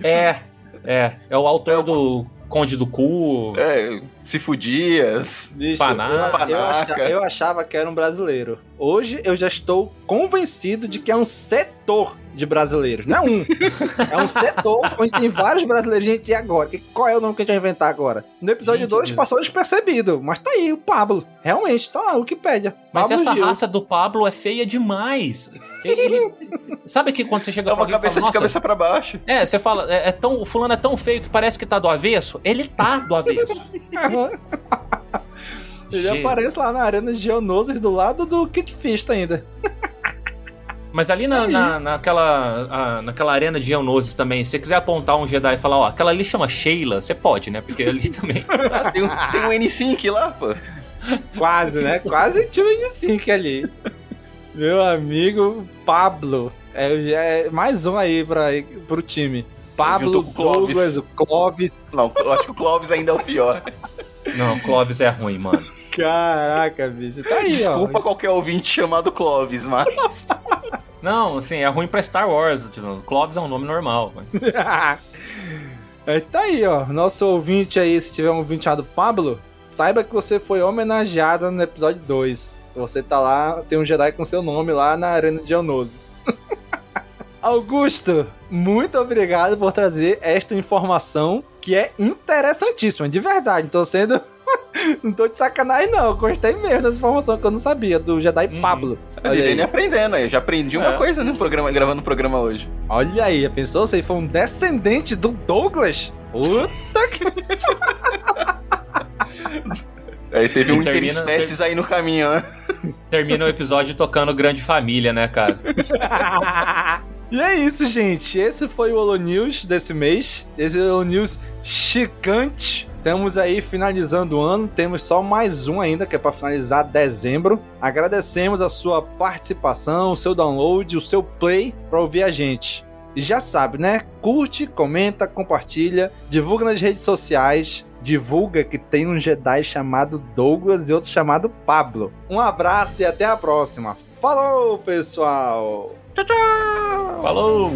É, é. É o autor do Conde do Cu. É, Cifudias. Bicho, Panaca. eu, eu, acha- eu achava que era um brasileiro. Hoje eu já estou convencido de que é um setor de brasileiros. Não é um. é um setor onde tem vários brasileiros. Gente, e agora? Que- Qual é o nome que a gente vai inventar agora? No episódio Gente, 2 Deus. passou despercebido. Mas tá aí, o Pablo. Realmente, tá lá, Wikipédia. Mas Pablo essa Gil. raça do Pablo é feia demais. Ele- sabe que quando você chega É pra uma alguém e cabeça fala, de "Nossa, cabeça pra baixo. É, você fala, é, é tão, o fulano é tão feio que parece que tá do avesso. Ele tá do avesso. Ele Jesus. aparece lá na arena de Geonosis do lado do Kit Fist ainda. Mas ali na, na- naquela, a- naquela arena de Geonosis também, se você quiser apontar um Jedi e falar, ó, aquela ali chama Sheila, você pode, né? Porque ali também. Ah, tem, um, tem um N5 lá, pô. Quase, né? Quase tinha um N5 ali. Meu amigo Pablo. É, é mais um aí pra, pro time. Pablo, o Clovis. Douglas, o Clovis. Não, eu acho que o Clóvis ainda é o pior. Não, Clovis é ruim, mano. Caraca, bicho. Tá aí, Desculpa qualquer ouvinte chamado Clóvis, mas. Não, assim, é ruim pra Star Wars. Tipo, Clovis é um nome normal. ó. É, tá aí, ó. Nosso ouvinte aí, se tiver um ouvinte chamado Pablo, saiba que você foi homenageado no episódio 2. Você tá lá, tem um Jedi com seu nome lá na Arena de Geonosis. Augusto, muito obrigado por trazer esta informação que é interessantíssima, de verdade. Não tô sendo. não tô de sacanagem, não. Eu gostei mesmo dessa informação que eu não sabia, do Jedi Uhum. Pablo. Olha aí. Vivendo e aprendendo aí. Eu já aprendi uma É. coisa no programa, gravando o programa hoje. Olha aí, pensou? Você foi um descendente do Douglas? Puta que. Aí teve um Termina- interespécies aí no caminho, né? Termina o episódio tocando Grande Família, né, cara? e é isso, gente. Esse foi o Holo News desse mês. Esse Holo News chicante. Estamos aí finalizando o ano, temos só mais um ainda que é para finalizar dezembro. Agradecemos a sua participação, o seu download, o seu play para ouvir a gente. E já sabe, né? Curte, comenta, compartilha, divulga nas redes sociais, divulga que tem um Jedi chamado Douglas e outro chamado Pablo. Um abraço e até a próxima. Falou, pessoal! Tchau, tchau! Falou!